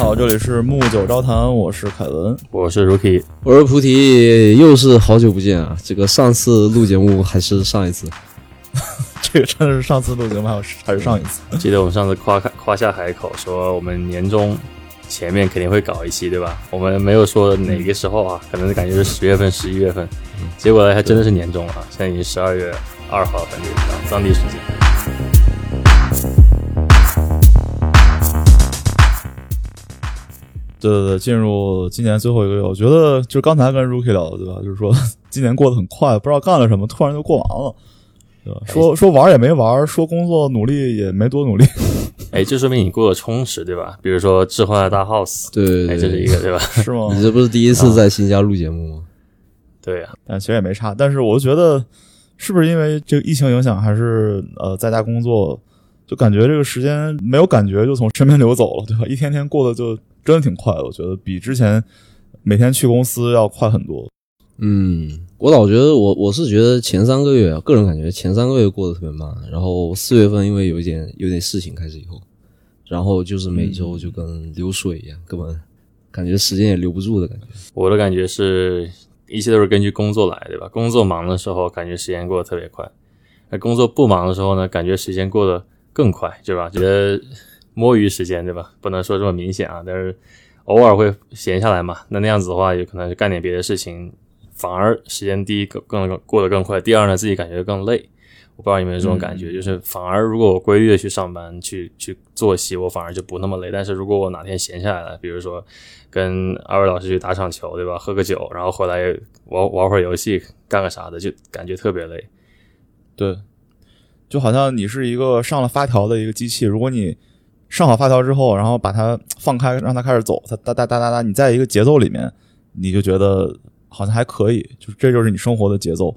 好，这里是木九招谈，我是凯文。我是 Rookie，我是菩提，又是好久不见啊！这个上次录节目还是上一次，这个真的是上次录节目还是还是上一次？记得我们上次夸夸下海口说我们年终前面肯定会搞一期，对吧？我们没有说哪个时候啊，可能感觉是十月份、十一月份，结果还真的是年终了啊！现在已经十二月二号本地当地时间。对对对，进入今年最后一个月，我觉得就刚才跟 Rookie 聊的，对吧？就是说 今年过得很快，不知道干了什么，突然就过完了，对吧？说说玩也没玩，说工作努力也没多努力，哎，这说明你过得充实，对吧？比如说置换了大 house，哎，对对对这是一个，对吧？是吗？你这不是第一次在新家录节目吗？对呀、但其实也没差。但是我就觉得，是不是因为这个疫情影响，还是呃在家工作，就感觉这个时间没有感觉就从身边流走了，对吧？一天天过得就真的挺快的，我觉得比之前每天去公司要快很多。嗯，我老觉得我我是觉得前三个月啊，个人感觉前三个月过得特别慢，然后四月份因为有一点有点事情开始以后，然后就是每周就跟流水一样，根本感觉时间也留不住的感觉。我的感觉是，一切都是根据工作来，对吧？工作忙的时候，感觉时间过得特别快；那工作不忙的时候呢，感觉时间过得更快，对吧？觉得摸鱼时间，对吧？不能说这么明显啊，但是偶尔会闲下来嘛。那那样子的话，有可能就干点别的事情，反而时间第一更更过得更快，第二呢，自己感觉更累。我不知道有没有这种感觉，就是反而如果我规律的去上班、去去作息，我反而就不那么累。但是如果我哪天闲下来了，比如说跟二位老师去打场球，对吧？喝个酒，然后回来玩玩会儿游戏，干个啥的，就感觉特别累。对，就好像你是一个上了发条的一个机器，如果你上好发条之后，然后把它放开，让它开始走，它哒哒哒哒哒，你在一个节奏里面，你就觉得好像还可以，就是这就是你生活的节奏。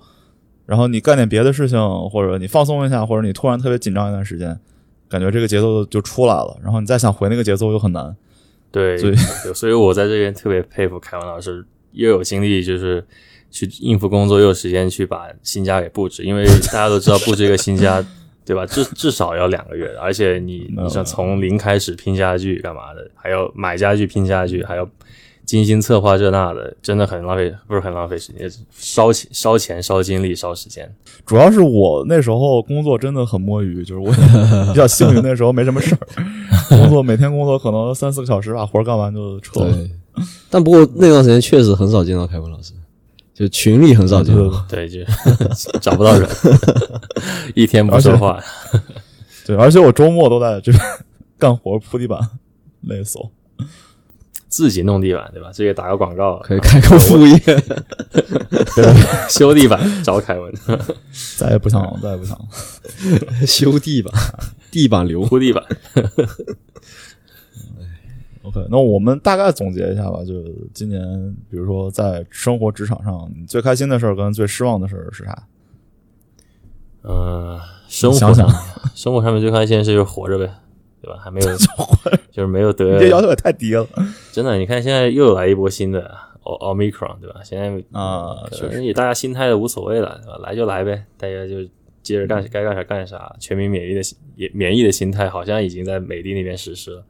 然后你干点别的事情，或者你放松一下，或者你突然特别紧张一段时间，感觉这个节奏就出来了，然后你再想回那个节奏又很难。对，所以所以我在这边特别佩服凯文老师，又有精力就是去应付工作，又有时间去把新家给布置。因为大家都知道，布置一个新家，对吧？至 至少要两个月，而且你你想从零开始拼家具干嘛的，还要买家具、拼家具，还要精心策划这那的，真的很浪费，不是很浪费时间，烧钱、烧钱、烧精力、烧时间。主要是我那时候工作真的很摸鱼，就是我 比较幸运，那时候没什么事儿，工作每天工作可能三四个小时把活儿干完就撤了。但不过那段时间确实很少见到凯文老师，就群里很少见对就 找不到人，一天不说话。对，而且我周末都在这边 干活铺地板，累死我。自己弄地板，对吧？这个打个广告，可以开个副业，修地板找凯文，再也不想了，再也不想了。修地板，地板流。铺地板。OK，那我们大概总结一下吧，就今年，比如说在生活职场上，你最开心的事儿跟最失望的事儿是啥？呃，生活想想上，生活上面最开心的事就是活着呗，对吧？还没有，就是没有你这要得，求也太低了真的，你看现在又来一波新的奥奥密克戎，对吧？现在啊！确实，能也大家心态都无所谓了，对吧？来就来呗，大家就接着干，该干啥干啥，全民免疫的免疫的心态好像已经在美的那边实施了。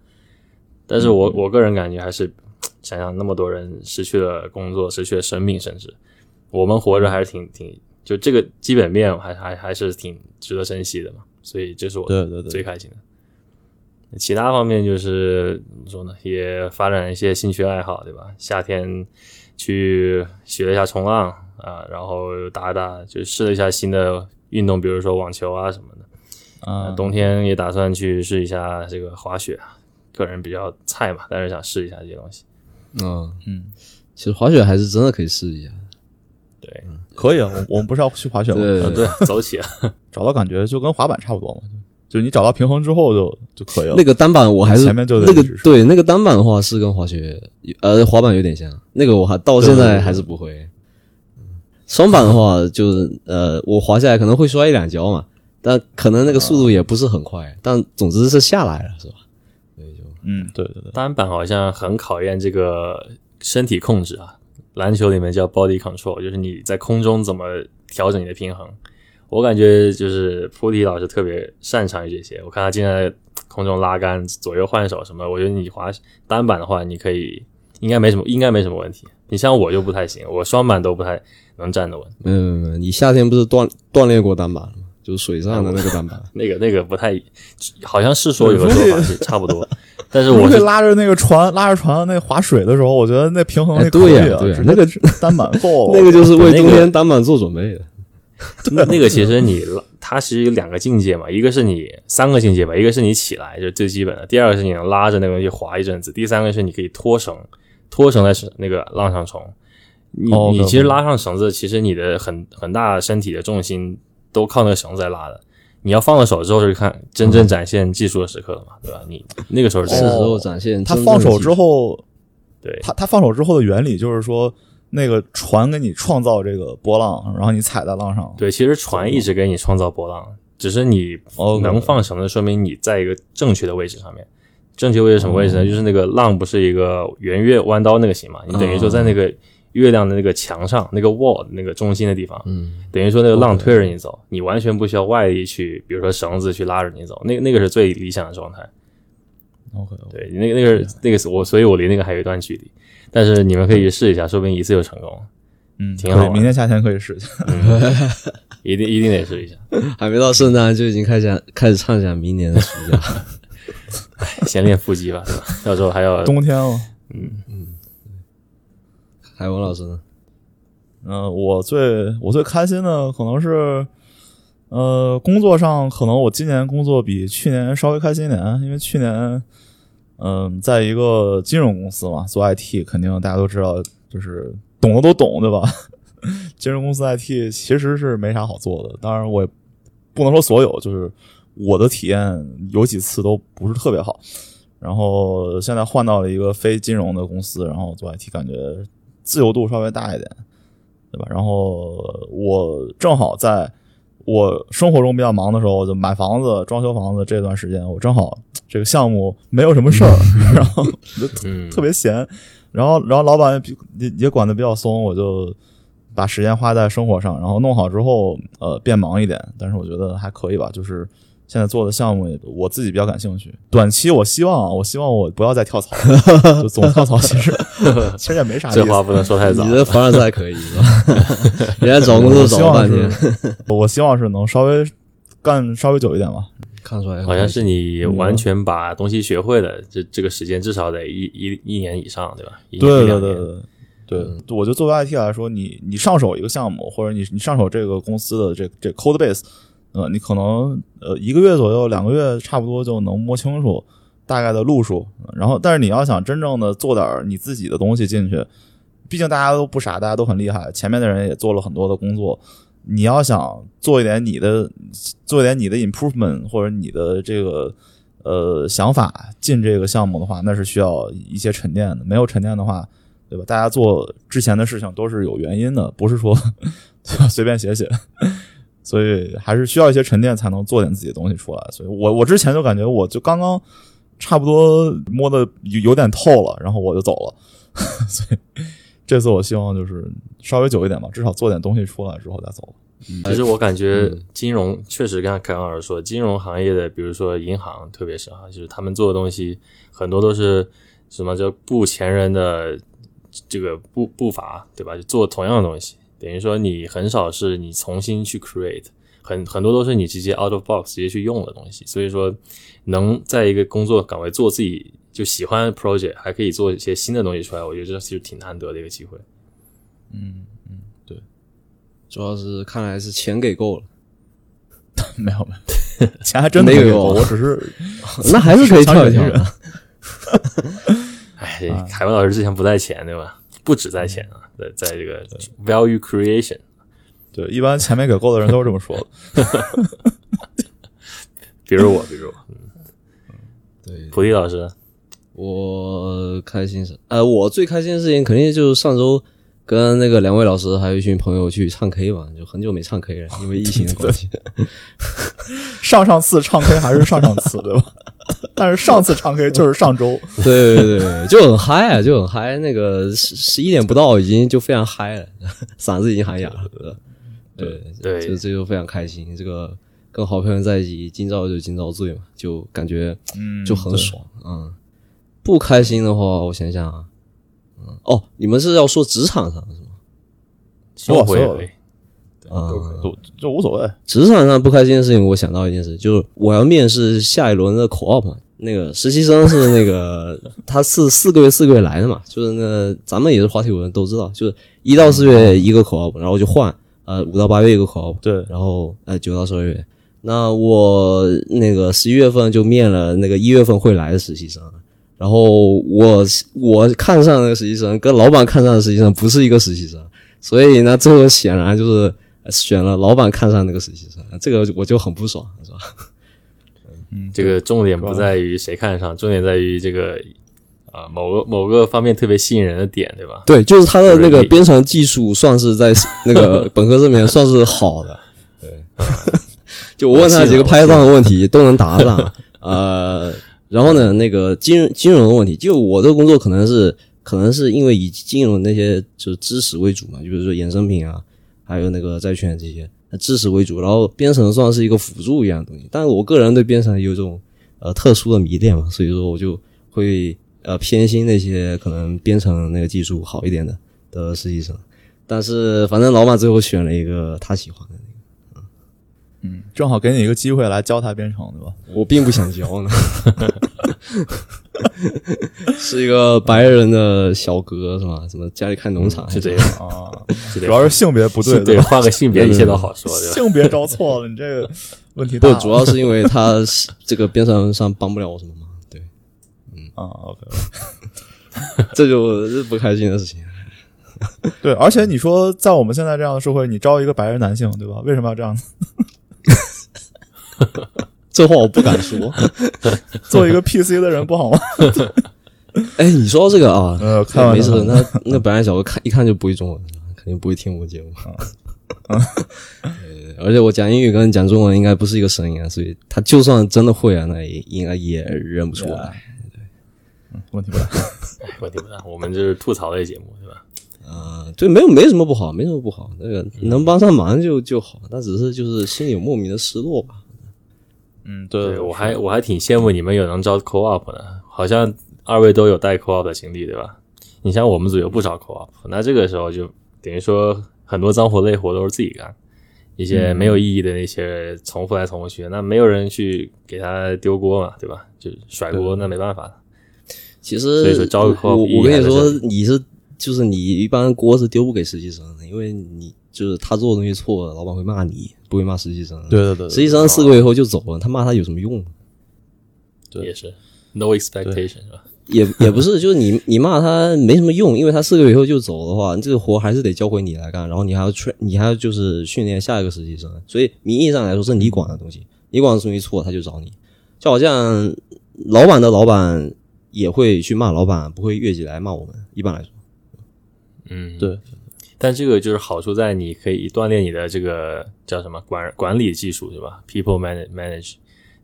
但是我我个人感觉还是想想那么多人失去了工作，失去了生命，甚至我们活着还是挺挺就这个基本面还还还是挺值得珍惜的嘛。所以这是我对对对最开心的。其他方面就是怎么说呢，也发展一些兴趣爱好，对吧？夏天去学了一下冲浪啊，然后打一打，就试了一下新的运动，比如说网球啊什么的。啊，冬天也打算去试一下这个滑雪，个人比较菜嘛，但是想试一下这些东西。嗯嗯，其实滑雪还是真的可以试一下。对，可以啊。我我们不是要去滑雪吗？对走起啊！找到感觉就跟滑板差不多嘛，就是你找到平衡之后就就可以了。那个单板我还是前面就得那个对那个单板的话是跟滑雪呃滑板有点像，那个我还到现在还是不会。嗯双板的话就是呃我滑下来可能会摔一两跤嘛，但可能那个速度也不是很快，但总之是下来了是吧？嗯，对对对，单板好像很考验这个身体控制啊，篮球里面叫 body control，就是你在空中怎么调整你的平衡。我感觉就是菩提老师特别擅长于这些，我看他经常在空中拉杆、左右换手什么，我觉得你滑单板的话，你可以应该没什么，应该没什么问题。你像我就不太行，我双板都不太能站得稳，没有没有没有，你夏天不是锻锻炼过单板吗？就是水上的那个单板。那个那个不太，好像是说有个说法是 差不多，但是我是拉着那个船，拉着船那划水的时候，我觉得那平衡力可以啊，对那个单板够，那个就是为冬天单板做准备的。那那个其实你它其实有两个境界嘛，一个是你三个境界吧，一个是你起来就是最基本的，第二个是你能拉着那个东西划一阵子，第三个是你可以拖绳，拖绳在那个浪上冲。你你其实拉上绳子，其实你的很很大身体的重心。都靠那个绳子在拉的，你要放了手之后，就看真正展现技术的时刻了嘛，对吧？你那个时候是时候展现。他放手之后，对他他放手之后的原理就是说，那个船给你创造这个波浪，然后你踩在浪上。对，其实船一直给你创造波浪，只是你能放绳子，说明你在一个正确的位置上面。正确位置什么位置呢？就是那个浪不是一个圆月弯刀那个形嘛？你等于说在那个。月亮的那个墙上，那个 wall 那个中心的地方，嗯，等于说那个浪推着你走，你完全不需要外力去，比如说绳子去拉着你走，那那个是最理想的状态。OK，对，那个那个那个我，所以我离那个还有一段距离。但是你们可以试一下，说不定一次就成功。嗯，挺好。明天夏天可以试一下，一定一定得试一下。还没到圣诞就已经开始开始畅想明年的暑假，先练腹肌吧，对吧？到时候还要冬天了。嗯嗯。海文老师呢？嗯，我最我最开心的可能是，呃，工作上可能我今年工作比去年稍微开心一点，因为去年，嗯，在一个金融公司嘛，做 IT，肯定大家都知道，就是懂的都懂，对吧？金融公司 IT 其实是没啥好做的，当然我也不能说所有，就是我的体验有几次都不是特别好，然后现在换到了一个非金融的公司，然后做 IT，感觉。自由度稍微大一点，对吧？然后我正好在我生活中比较忙的时候，就买房子、装修房子这段时间，我正好这个项目没有什么事儿，然后 就特别闲。然后，然后老板也也管的比较松，我就把时间花在生活上。然后弄好之后，呃，变忙一点，但是我觉得还可以吧，就是。现在做的项目，我自己比较感兴趣。短期，我希望，我希望我不要再跳槽，就总跳槽，其实 其实也没啥。这话不能说太早。你的凡尔赛可以是吧？人家找工作找半天，我希望是能稍微干稍微久一点吧。看出来，好像是你完全把东西学会了，这这个时间至少得一一一年以上，对吧？对对对对对，我觉得作为 IT 来说，你你上手一个项目，或者你你上手这个公司的这这 code base。呃，你可能呃一个月左右、两个月差不多就能摸清楚大概的路数，然后但是你要想真正的做点你自己的东西进去，毕竟大家都不傻，大家都很厉害，前面的人也做了很多的工作，你要想做一点你的，做一点你的 improvement 或者你的这个呃想法进这个项目的话，那是需要一些沉淀的，没有沉淀的话，对吧？大家做之前的事情都是有原因的，不是说 随便写写。所以还是需要一些沉淀，才能做点自己的东西出来。所以我我之前就感觉，我就刚刚差不多摸的有有点透了，然后我就走了。所以这次我希望就是稍微久一点吧，至少做点东西出来之后再走。其实我感觉金融确实，刚才凯文老师说，金融行业的，比如说银行，特别是哈，就是他们做的东西很多都是什么叫步前人的这个步步伐，对吧？就做同样的东西。等于说你很少是你重新去 create，很很多都是你直接 out of box 直接去用的东西。所以说，能在一个工作岗位做自己就喜欢 project，还可以做一些新的东西出来，我觉得这其实挺难得的一个机会。嗯嗯，对，主要是看来是钱给够了，没 有没有，钱还真没给够，我只是 那还是可以跳一跳。哎，凯文老师之前不带钱对吧？不止在钱啊。在在这个 value creation，对，一般钱没给够的人都是这么说的。比如我，比如我，嗯，对，普迪老师，我开心是，呃，我最开心的事情肯定就是上周跟那个两位老师还有一群朋友去唱 K 嘛，就很久没唱 K 了，因为疫情的关系。上上次唱 K 还是上上次，对吧？但是上次唱 K 就是上周，对对对，就很嗨啊，就很嗨。那个十十一点不到，已经就非常嗨了，嗓子已经喊哑了。对对，这这就非常开心。这个跟好朋友在一起，今朝就今朝醉嘛，就感觉嗯，就很爽。嗯，不开心的话，我想想啊，嗯，哦，你们是要说职场上是吗？生活也所有可以，啊都可以。就就无所谓。职场上不开心的事情，我想到一件事，就是我要面试下一轮的 co-op 嘛。那个实习生是那个他是四个月四个月来的嘛，就是那咱们也是滑铁卢人都知道，就是一到四月一个 co-op，然后就换，呃五到八月一个 co-op，对，然后呃九到十二月。那我那个十一月份就面了那个一月份会来的实习生，然后我我看上那个实习生跟老板看上的实习生不是一个实习生，所以呢，最后显然就是选了老板看上那个实习生，这个我就很不爽，是吧？嗯，这个重点不在于谁看上，重点在于这个啊、某个某个方面特别吸引人的点，对吧？对，就是他的那个编程技术算是在 那个本科这边算是好的。对，就我问他几个拍档的问题都能答上。呃，然后呢，那个金金融的问题，就我这个工作可能是可能是因为以金融那些就是知识为主嘛，就比如说衍生品啊，还有那个债券这些知识为主，然后编程算是一个辅助一样的东西。但是我个人对编程有一种呃特殊的迷恋嘛，所以说我就会呃偏心那些可能编程那个技术好一点的的实习生。但是反正老板最后选了一个他喜欢的那个，嗯，正好给你一个机会来教他编程，对吧？我并不想教呢，是一个白人的小哥是吧？什么家里开农场、是这样，啊，主要是性别不对，对，换个性别一切都好说，对吧？性别招错了，你这个问题大不。，主要是因为他这个边上上帮不了我什么忙，对，嗯啊，OK，这就是不开心的事情。对，而且你说在我们现在这样的社会，你招一个白人男性，对吧？为什么要这样？这话我不敢说。做一个 PC 的人不好吗？哎，你说到这个啊，呃，看没事，，那那本来小哥看一看就不会中文，肯定不会听我节目。对而且我讲英语跟讲中文应该不是一个声音啊，所以他就算真的会啊，那也应该也认不出来。问题不大。哎问题不大，我们这是吐槽类节目，对吧？啊，对，没有没什么不好，没什么不好，那个能帮上忙就就好，那只是就是心里有莫名的失落吧。嗯，对对我还我还挺羡慕你们有能招 co-op 的，好像二位都有带 co-op 的经历，对吧？你像我们组有不少 co-op，那这个时候就等于说很多脏活累活都是自己干，一些没有意义的那些重复来重复去，那没有人去给他丢锅嘛，对吧？就甩锅，那没办法。其实，所以说招个 co-op 我我跟你说你是就是你一般锅是丢不给实习生的，因为你就是他做的东西错了，老板会骂你，不会骂实习生。对对对，实习生四个月以后就走了，他骂他有什么用？对也是 no expectation 是吧？也也不是，就是你你骂他没什么用，因为他四个月以后就走的话，这个活还是得交回你来干，然后你还要 train，你还要就是训练下一个实习生，所以名义上来说是你管的东西，你管的东西错，他就找你，就好像老板的老板也会去骂老板，不会越级来骂我们，一般来说。嗯，对。但这个就是好处在你可以锻炼你的这个叫什么管管理技术，对吧？People manage manage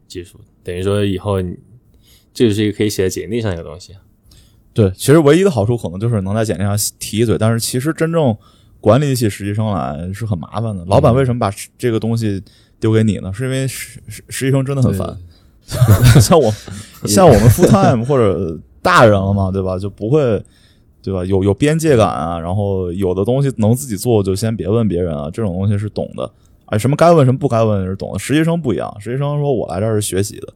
技术，等于说以后你这就是一个可以写在简历上一个东西。对，其实唯一的好处可能就是能在简历上提一嘴，但是其实真正管理起实习生来是很麻烦的。老板为什么把这个东西丢给你呢？是因为实实实习生真的很烦。像我像我们 full time 或者大人了嘛，对吧？就不会对吧？有有边界感啊，然后有的东西能自己做就先别问别人啊，这种东西是懂的。啊，什么该问什么不该问是懂的。实习生不一样，实习生说我来这儿是学习的，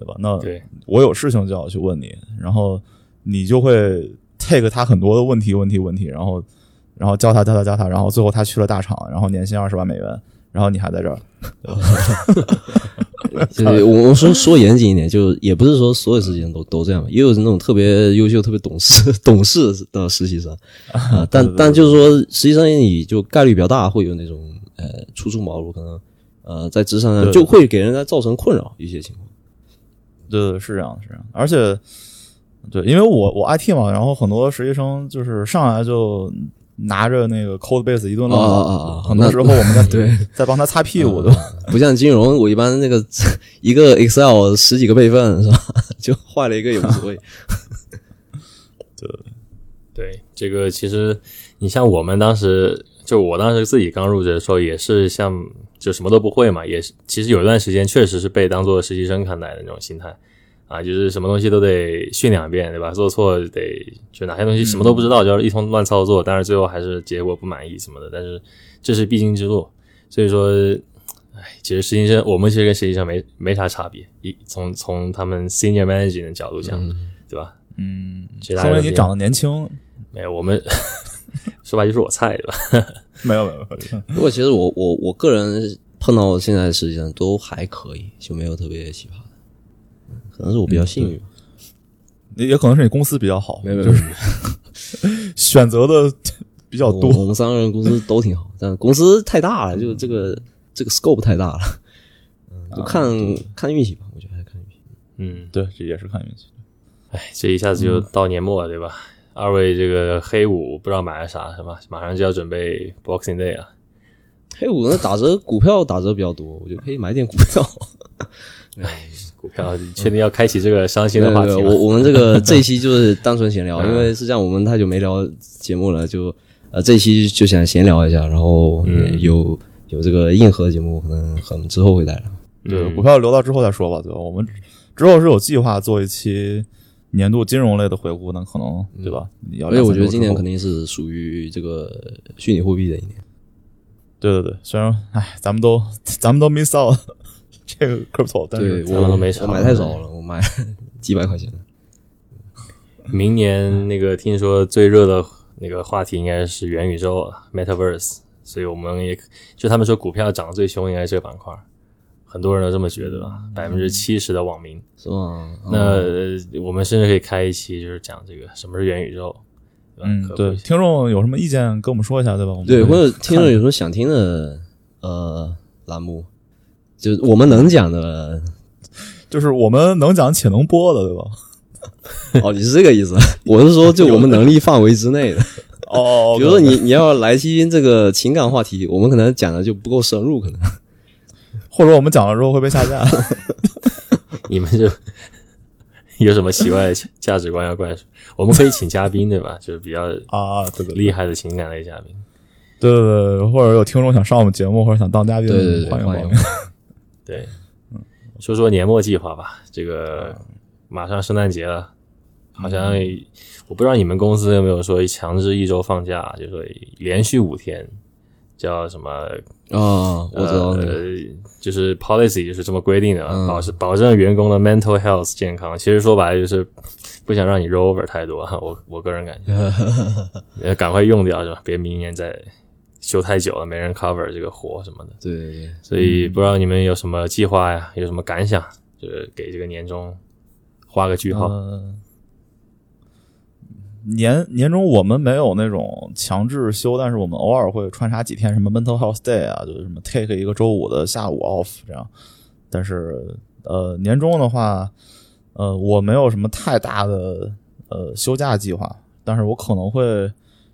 对吧？那，我有事情就要去问你，然后你就会 take 他很多的问题、问题、问题，然后然后教他、教他、教他，然后最后他去了大厂，然后年薪二十万美元，然后你还在这儿，对，我我说说严谨一点，就也不是说所有实习生都都这样，也有那种特别优秀、特别懂事、懂事的实习生 啊。但但就是说，实习生你就概率比较大，会有那种呃初出茅庐，可能呃在职场上就会给人家造成困扰一些情况。对对，是这样，是这样，而且对，因为我我 IT 嘛，然后很多实习生就是上来就拿着那个 code base 一顿乱啊搞，啊啊！很多时候我们在 对在帮他擦屁股，对吧？不像金融，我一般那个 一个 Excel 十几个备份是吧？就坏了一个也无所谓。对对，这个其实你像我们当时就我当时自己刚入职的时候，也是像就什么都不会嘛，也是其实有一段时间确实是被当做实习生看待的那种心态啊，就是什么东西都得训两遍，对吧？做错得就哪些东西什么都不知道，就是一通乱操作，但是最后还是结果不满意什么的，但是这是必经之路，所以说。哎，其实实习生我们其实跟实习生没没啥差别，一从从他们 senior manager 的角度讲，对吧？嗯，其他说明你长得年轻。没有我们 说白就是我菜，对吧？没有没有没有，不过其实我我我个人碰到现在的实习生都还可以，就没有特别奇葩可能是我比较幸运吧。也也可能是你公司比较好，没有没有就，是 选择的比较多。我们三个人公司都挺好，但公司太大了，就这个这个 scope 太大了，嗯，就看、看运气吧，我觉得还是看运气。嗯，对，这也是看运气。哎，这一下子就到年末了，对吧？二位这个黑五不知道买了啥是吧？马上就要准备 Boxing Day 了。黑五呢打折，股票打折比较多，我觉得可以买点股票。股票 确定要开启这个伤心的话题对对吗？我我们这个 这一期就是单纯闲聊，嗯因为是这样，我们太久没聊节目了，就呃这一期就想闲聊一下，然后嗯有有这个硬核节目，可能可能之后会带来。对，嗯股票留到之后再说吧，对吧？我们之后是有计划做一期年度金融类的回顾，那可能对吧？你要而且我觉得今年肯定定是属于这个虚拟货币的一年。对对对，虽然哎，咱们都咱们都 miss out 这个 crypto，但是对咱们都没我少我买太早了，我买 几百块钱。明年那个听说最热的那个话题应该是元宇宙了 Metaverse，所以我们也就他们说股票涨得最凶应该是这个板块，很多人都这么觉得吧，百分之七十的网民。是吗？那、我们甚至可以开一期，就是讲这个什么是元宇宙。嗯，对，听众有什么意见跟我们说一下，对吧？我们对，或者听众有什么想听的呃栏目，就是我们能讲的。就是我们能讲且能播的，对吧？哦，你是这个意思？我是说，就我们能力范围之内的。哦 比如说你你要来期这个情感话题，我们可能讲的就不够深入，可能。或者我们讲了之后会被下架。你们就有什么奇怪的价值观要灌输？我们可以请嘉宾，对吧？就是比较啊，对对对厉害的情感类嘉宾。对对对，或者有听众想上我们节目或者想当嘉宾，对对对欢迎欢迎。对，说说年末计划吧。这个马上圣诞节了，好像我不知道你们公司有没有说强制一周放假，就是说连续五天，叫什么？啊，我知道那个。呃，就是 policy 就是这么规定的，嗯保是保证员工的 mental health 健康。其实说白了就是不想让你 roll over 太多，我我个人感觉，呃，赶快用掉是吧？别明年再休太久了，没人 cover 这个活什么的。对对对，所以不知道你们有什么计划呀，有什么感想？就是给这个年终画个句号。呃年年终我们没有那种强制休，但是我们偶尔会穿插几天什么 mental health day 啊，就是什么 take 一个周五的下午 off 这样。但是呃，年终的话，呃，我没有什么太大的呃休假计划，但是我可能会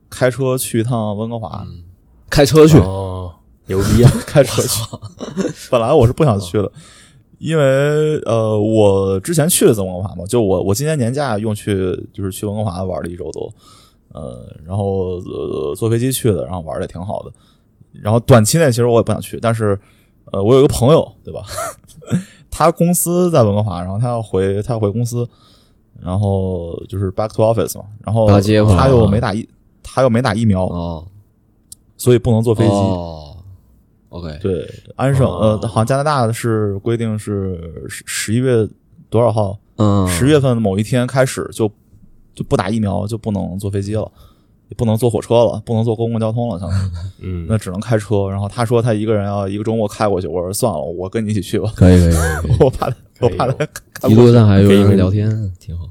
开车去一趟温哥华，开车去。哦，牛逼啊！开车去。本来我是不想去的，因为呃，我之前去了次温哥华嘛，就我我今年年假用去就是去温哥华玩了一周多，呃，然后呃坐飞机去的，然后玩的也挺好的。然后短期内其实我也不想去，但是呃，我有一个朋友，对吧？他公司在温哥华，然后他要回他要回公司，然后就是 back to office 嘛，然后他又没打疫，他又没打疫苗，哦，所以不能坐飞机。哦，OK，对，安省、哦呃，好像加拿大是规定是十十一月多少号？嗯，十月份的某一天开始就就不打疫苗就不能坐飞机了，也不能坐火车了，不能坐公共交通了，相当于嗯，那只能开车。然后他说他一个人要一个周末开过去，我说算了，我跟你一起去吧，可以可以可以 我怕他我怕他一。路上还有人聊天，挺好。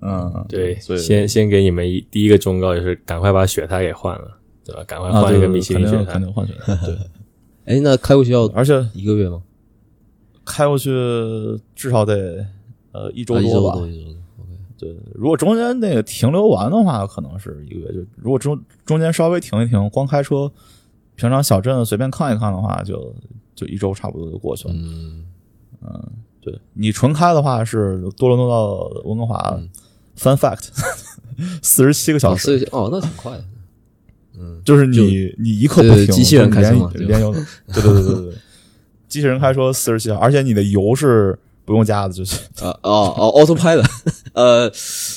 嗯，对，所以先先给你们一第一个忠告就是赶快把雪胎给换了，对吧？赶快啊，换一个米其林血胎肯定换血胎，对，哎，那开过去要而且一个月吗？开过去至少得呃一周啊一多吧，多，一周多。对，如果中间那个停留完的话，可能是一个月。就如果中中间稍微停一停，光开车，平常小镇随便看一看的话，就就一周差不多就过去了。嗯嗯，对你纯开的话是多伦多到温哥华、f u n fact，四十七个小哦，时。是哦，那挺快的。嗯，就是你你一刻不停，机器人开车连连油，对对对对对对，机器人开车四十七小时，而且你的油是不用加的，就是啊哦哦，autopilot，呃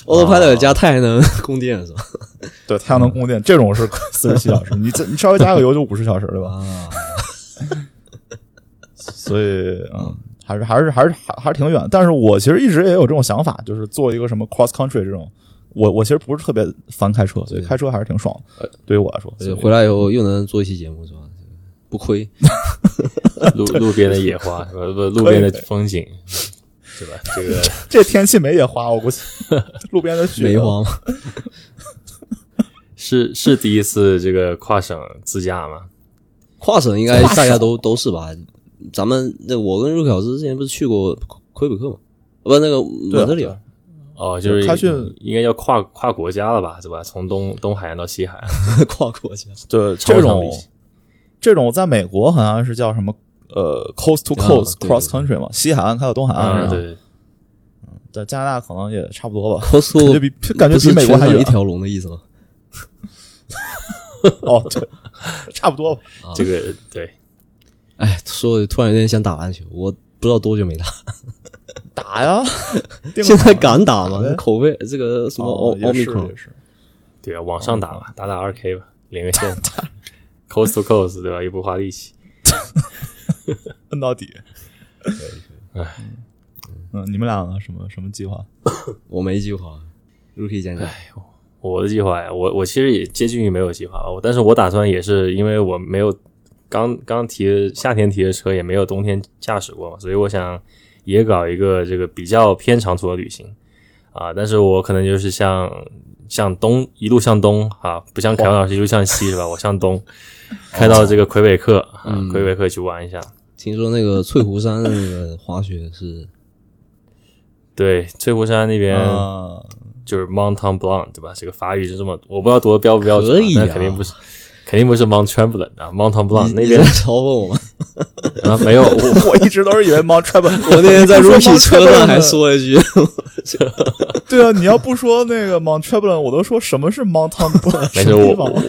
，autopilot 加太阳能供电是吧？对太阳能供电这种是四十七小时，你这你稍微加个油就五十小时，对吧？啊，所以嗯，还是还是还是还还是挺远。但是我其实一直也有这种想法，就是做一个什么 cross country 这种。我我其实不是特别烦开车，所以开车还是挺爽的。对于我来说，回来以后又能做一期节目是吧？不亏，路路边的野花，是吧？不，路边的风景，是吧？这个 这天气没野花，我估计路边的雪梅花吗。是是第一次这个跨省自驾吗？跨省应该大家都都是吧？咱们那我跟陆小师之前不是去过魁北克吗？不，那个蒙特利尔。哦，就是他训应该要跨跨国家了吧，对吧？从东东海岸到西海岸，跨国家。对超这种这种在美国好像是叫什么呃 coast to 啊 coast 对 cross country 嘛，西海岸开到东海岸，对，在加拿大可能也差不多吧。Cost 感觉比感觉比美国还有一条龙的意思吗？哦，对，差不多吧。这个对，哎，说突然有点想打篮球，我不知道多久没打，打呀，现在敢打吗？口碑这个什么奥奥密克是，对啊，往上打吧，打打二 K 吧，连个线，coast to coast，对吧？又不花力气。摁到底。哎，嗯，你们俩呢？什么什么计划？我没计划，如可以讲讲。我的计划呀，我我其实也接近于没有计划吧，我但是我打算也是因为我没有刚刚提的夏天提的车，也没有冬天驾驶过嘛，所以我想也搞一个这个比较偏长途的旅行啊，但是我可能就是向向东一路向东啊，不像凯文老师一路向西是吧？我向东 开到这个魁北克啊，魁北克去玩一下。听说那个翠湖山的那个滑雪是对，翠湖山那边啊，就是 Mont Blanc 对吧？这个法语是这么，我不知道读的标不标准、可以啊肯定不是，肯定不是 Mount Tremblant 啊，Mont Blanc 那边你你在嘲讽我吗？啊没有，我 我一直都是以为 Mount Tremblant，我那天在 Rookie 说 Mount 车上还说了一句，对啊，你要不说那个 Mount Tremblant，我都说什么是 Mount Tremblant？没事，我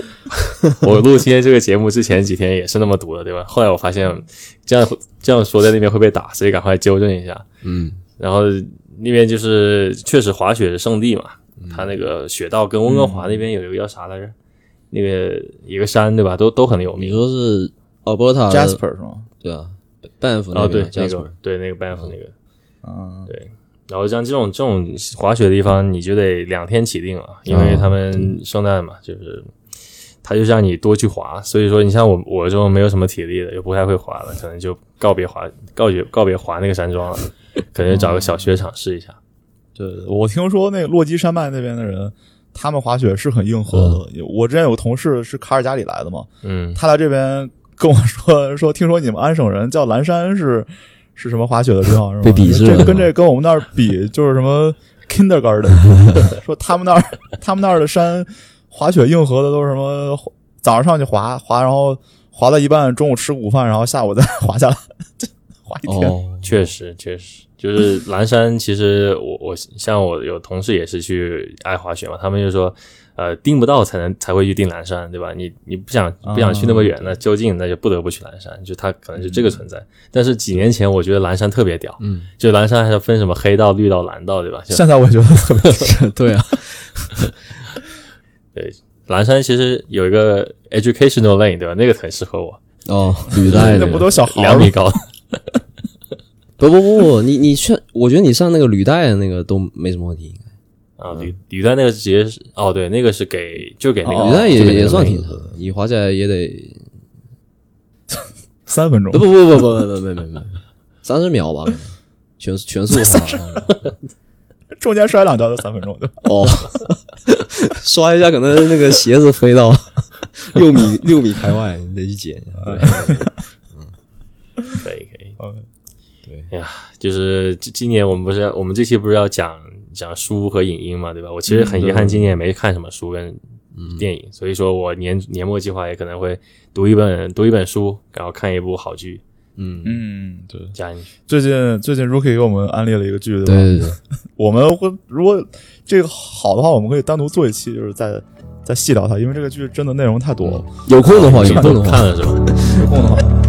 我录今天这个节目之前几天也是那么读的，对吧？后来我发现这样这样说在那边会被打，所以赶快纠正一下。嗯，然后那边就是确实滑雪的圣地嘛，它那个雪道跟温哥华那边有一个叫啥来着？那个一个山对吧？都都很有名你。说是 Alberta 的 Jasper 是吗？对啊，半幅哦，对，那 Jasper 个对那个 Banff 那个，嗯，对。然后像这种这种滑雪的地方，你就得两天起定了，因为他们圣诞嘛，就是他就让你多去滑。所以说，你像我我这种没有什么体力的，又不太会滑的，可能就告别滑告别告别滑那个山庄了，可能找个小雪场试一下。对，我听说那个落基山脉那边的人，他们滑雪是很硬核的。我之前有个同事是卡尔加里来的嘛，嗯，他来这边跟我说说，听说你们安省人叫蓝山是是什么滑雪的地方是吗？被鄙视了这跟这跟我们那儿比就是什么 kindergarten，说他们那儿他们那儿的山滑雪硬核的都是什么早上上去滑滑，然后滑到一半，中午吃午饭，然后下午再滑下来，滑一天。哦，确实确实，就是蓝山。其实我我像我有同事也是去爱滑雪嘛，他们就说，呃，订不到才能才会去订蓝山，对吧？你你不想不想去那么远，那就近那就不得不去蓝山，就它可能是这个存在。但是几年前我觉得蓝山特别屌，嗯，就蓝山还要分什么黑道、绿道、蓝道，对吧？现在我觉得特别 对啊，对，蓝山其实有一个 educational lane，对吧？那个很适合我，哦，履带的那不都小孩两米？高。不不不不，你你去，我觉得你上那个履带的那个都没什么问题。啊，履履带那个直接是哦，对，那个是给就给那个履带也也算挺长的，你滑下来也得 三分钟。不不不不不不不不不，三十秒吧，全全速滑，中间摔两跤就三分钟的。哦，刷一下可能那个鞋子飞到 六米六米开外，你得去捡。嗯，可以可以，OK。嗯哎呀，就是今今年我们不是要我们这期不是要讲讲书和影音嘛，对吧？我其实很遗憾，今年也没看什么书跟电影，所以说我年年末计划也可能会读一本读一本书，然后看一部好剧嗯，嗯，对。加进去。最近最近 Rookie 给我们安利了一个剧，吧？对对对，我们会如果这个好的话，我们可以单独做一期，就是在再细聊它，因为这个剧真的内容太多了。有空的话，有空的话，看了是吧？有空的话，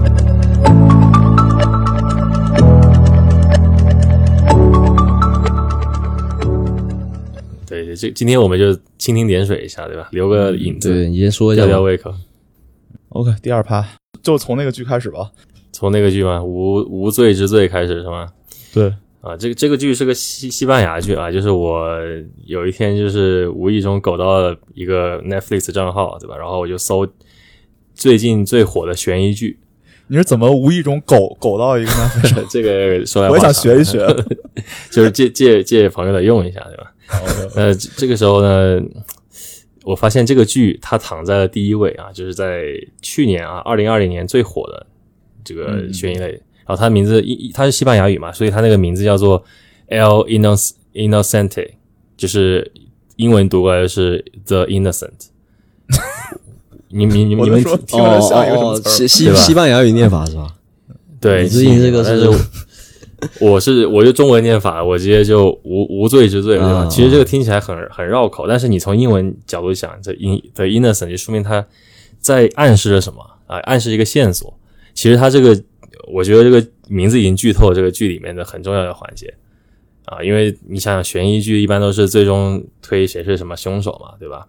对，这今天我们就蜻蜓点水一下，对吧？留个影子，对，你先说一下吧。吊吊胃口。OK，第二趴就从那个剧开始吧。从那个剧嘛，《无无罪之罪》开始是吗？对，啊，这个这个剧是个西西班牙剧啊，就是我有一天就是无意中搞到了一个 Netflix 账号，对吧？然后我就搜最近最火的悬疑剧，你是怎么无意中狗狗到一个呢？这个说来我想学一学。就是借借借朋友的用一下，对吧？呃，这这个时候呢，我发现这个剧它躺在了第一位啊，就是在去年啊，二零二零年最火的这个悬疑类。然后它名字一它是西班牙语嘛，所以它那个名字叫做 El Innoc Innocente，就是英文读过来是 The Innocent。你你你们说听着像一个什么哦，词西西西班牙语念法是吧？对，你最近这个是我 我是我就中文念法，我直接就无无罪之罪，对吧？啊其实这个听起来很很绕口，但是你从英文角度想，这 in the innocent 就说明他在暗示着什么啊？暗示一个线索。其实他这个，我觉得这个名字已经剧透了这个剧里面的很重要的环节啊，因为你想想，悬疑剧一般都是最终推谁是什么凶手嘛，对吧？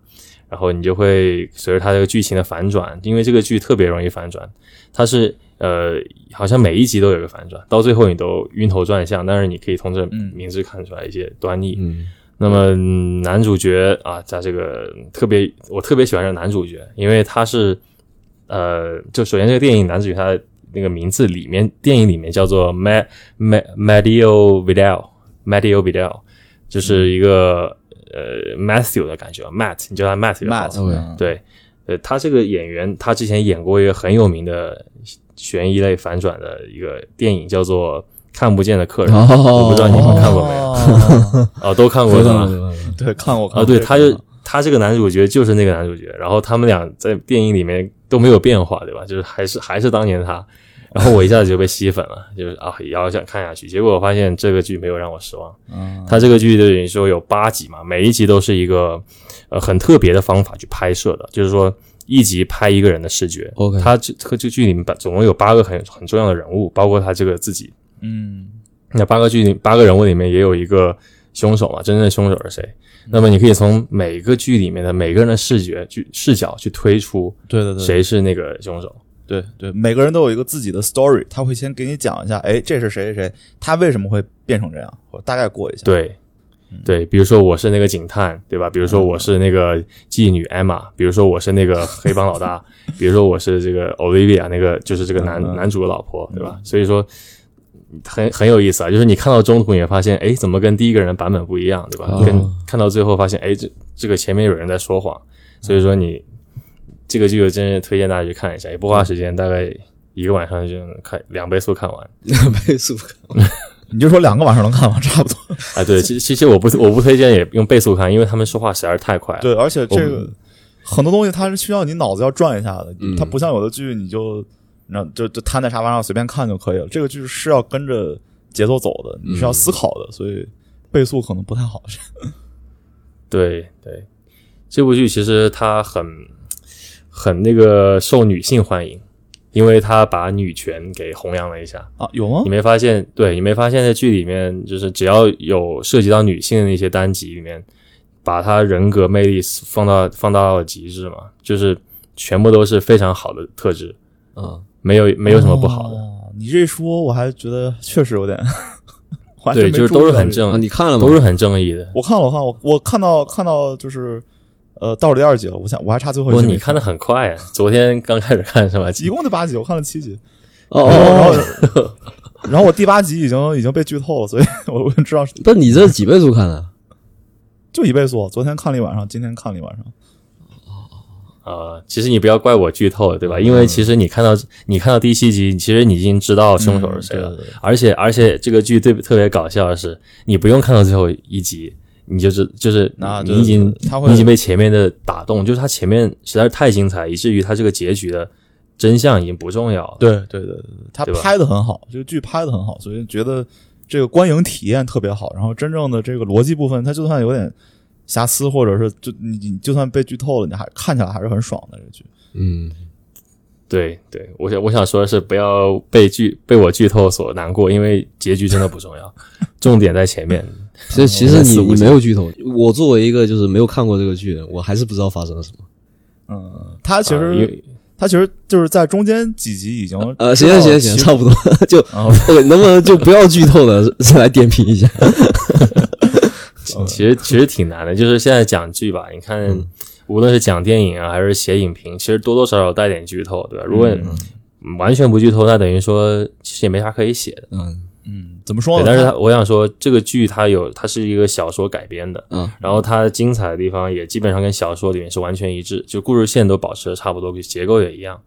然后你就会随着它这个剧情的反转，因为这个剧特别容易反转，它是呃，好像每一集都有一个反转，到最后你都晕头转向，但是你可以从这嗯名字看出来一些端倪。嗯，那么嗯男主角啊，在这个特别，我特别喜欢这男主角，因为他是呃，就首先这个电影男主角他那个名字里面，电影里面叫做 Mad Mad Madio Vidal，Madio Vidal，就是一个、呃 Matthew 的感觉，Matt，你叫他 Matt 就好了 Matt，OK 嗯对，呃，他这个演员，他之前演过一个很有名的悬疑类反转的一个电影，叫做《看不见的客人》，哦我不知道你们看过没有？哦哦，都看过是吧？对，看过看过啊，对，他就他这个男主角就是那个男主角，然后他们俩在电影里面都没有变化，对吧？就是还是还是当年他，然后我一下子就被吸粉了，就是啊，也要想看下去。结果我发现这个剧没有让我失望，嗯他这个剧等于说有八集嘛，每一集都是一个呃很特别的方法去拍摄的，就是说一集拍一个人的视觉。OK 他这这个剧里面把总共有八个很很重要的人物，包括他这个自己。嗯那八个剧里八个人物里面也有一个凶手嘛，真正的凶手是谁？那么你可以从每个剧里面的每个人的视觉去视角去推出对对对，谁是那个凶手。对对，每个人都有一个自己的 story，他会先给你讲一下，哎，这是谁谁谁，他为什么会变成这样，或者大概过一下。对，对，比如说我是那个警探，对吧？比如说我是那个妓女 Emma，比如说我是那个黑帮老大，比如说我是这个 Olivia，那个就是这个男、男主的老婆，对吧？所以说很很有意思啊，就是你看到中途你会发现，哎，怎么跟第一个人版本不一样，对吧？哦跟看到最后发现，哎，这这个前面有人在说谎，所以说你这个剧我真是推荐大家去看一下，也不花时间，大概一个晚上就能看两倍速看完。两倍速看完你就说两个晚上能看完，差不多。哎，对，其其实我不我不推荐也用倍速看，因为他们说话实在是太快了。对，而且这个很多东西它是需要你脑子要转一下的，嗯它不像有的剧你就那就就瘫在沙发上随便看就可以了。这个剧是要跟着节奏走的，你是要思考的，所以倍速可能不太好。对对，这部剧其实它很很那个受女性欢迎，因为他把女权给弘扬了一下。啊，有吗你？没发现？对你没发现，在剧里面就是只要有涉及到女性的那些单集里面，把她人格魅力放到放到了极致嘛，就是全部都是非常好的特质，啊，没有没有什么不好的。哦你这一说，我还觉得确实有点，对，就是都是很正啊，你看了吗？都是很正义的。我看了，我看了我我看到看到就是呃到了第二集了，我想我还差最后一不，集没。你看的很快啊！昨天刚开始看是吧？一共就八集，我看了七集，哦然后哦，然后我第八集已经已经被剧透了，所以 我我知道是不，你这几倍速看的？就一倍速。昨天看了一晚上，今天看了一晚上。呃，其实你不要怪我剧透，对吧？因为其实你看到你看到第七集，其实你已经知道凶手是谁了。嗯对对对而且而且这个剧对特别搞笑的是，你不用看到最后一集，你就是就是啊你已经他会你已经被前面的打动，就是他前面实在是太精彩，以至于他这个结局的真相已经不重要了。对对对对对，他拍的很好，这个剧拍的很好，所以觉得这个观影体验特别好。然后真正的这个逻辑部分，它就算有点瑕疵，或者是就你你就算被剧透了，你还看起来还是很爽的这个剧。嗯，对对，我想我想说的是，不要被剧被我剧透所难过，因为结局真的不重要，重点在前面。其实其实你没有剧透，我作为一个就是没有看过这个剧的，我还是不知道发生了什么。嗯，他其实、啊他其实就是在中间几集已经呃，行行行行，差不多 就 能不能就不要剧透了，来点评一下？其实其实挺难的，就是现在讲剧吧，你看，无论是讲电影啊，还是写影评，其实多多少少带点剧透，对吧？如果嗯完全不剧透，那等于说其实也没啥可以写的。嗯嗯，怎么说，呢？但是它我想说，这个剧它有，它是一个小说改编的，嗯。然后它精彩的地方也基本上跟小说里面是完全一致，就故事线都保持的差不多，结构也一样。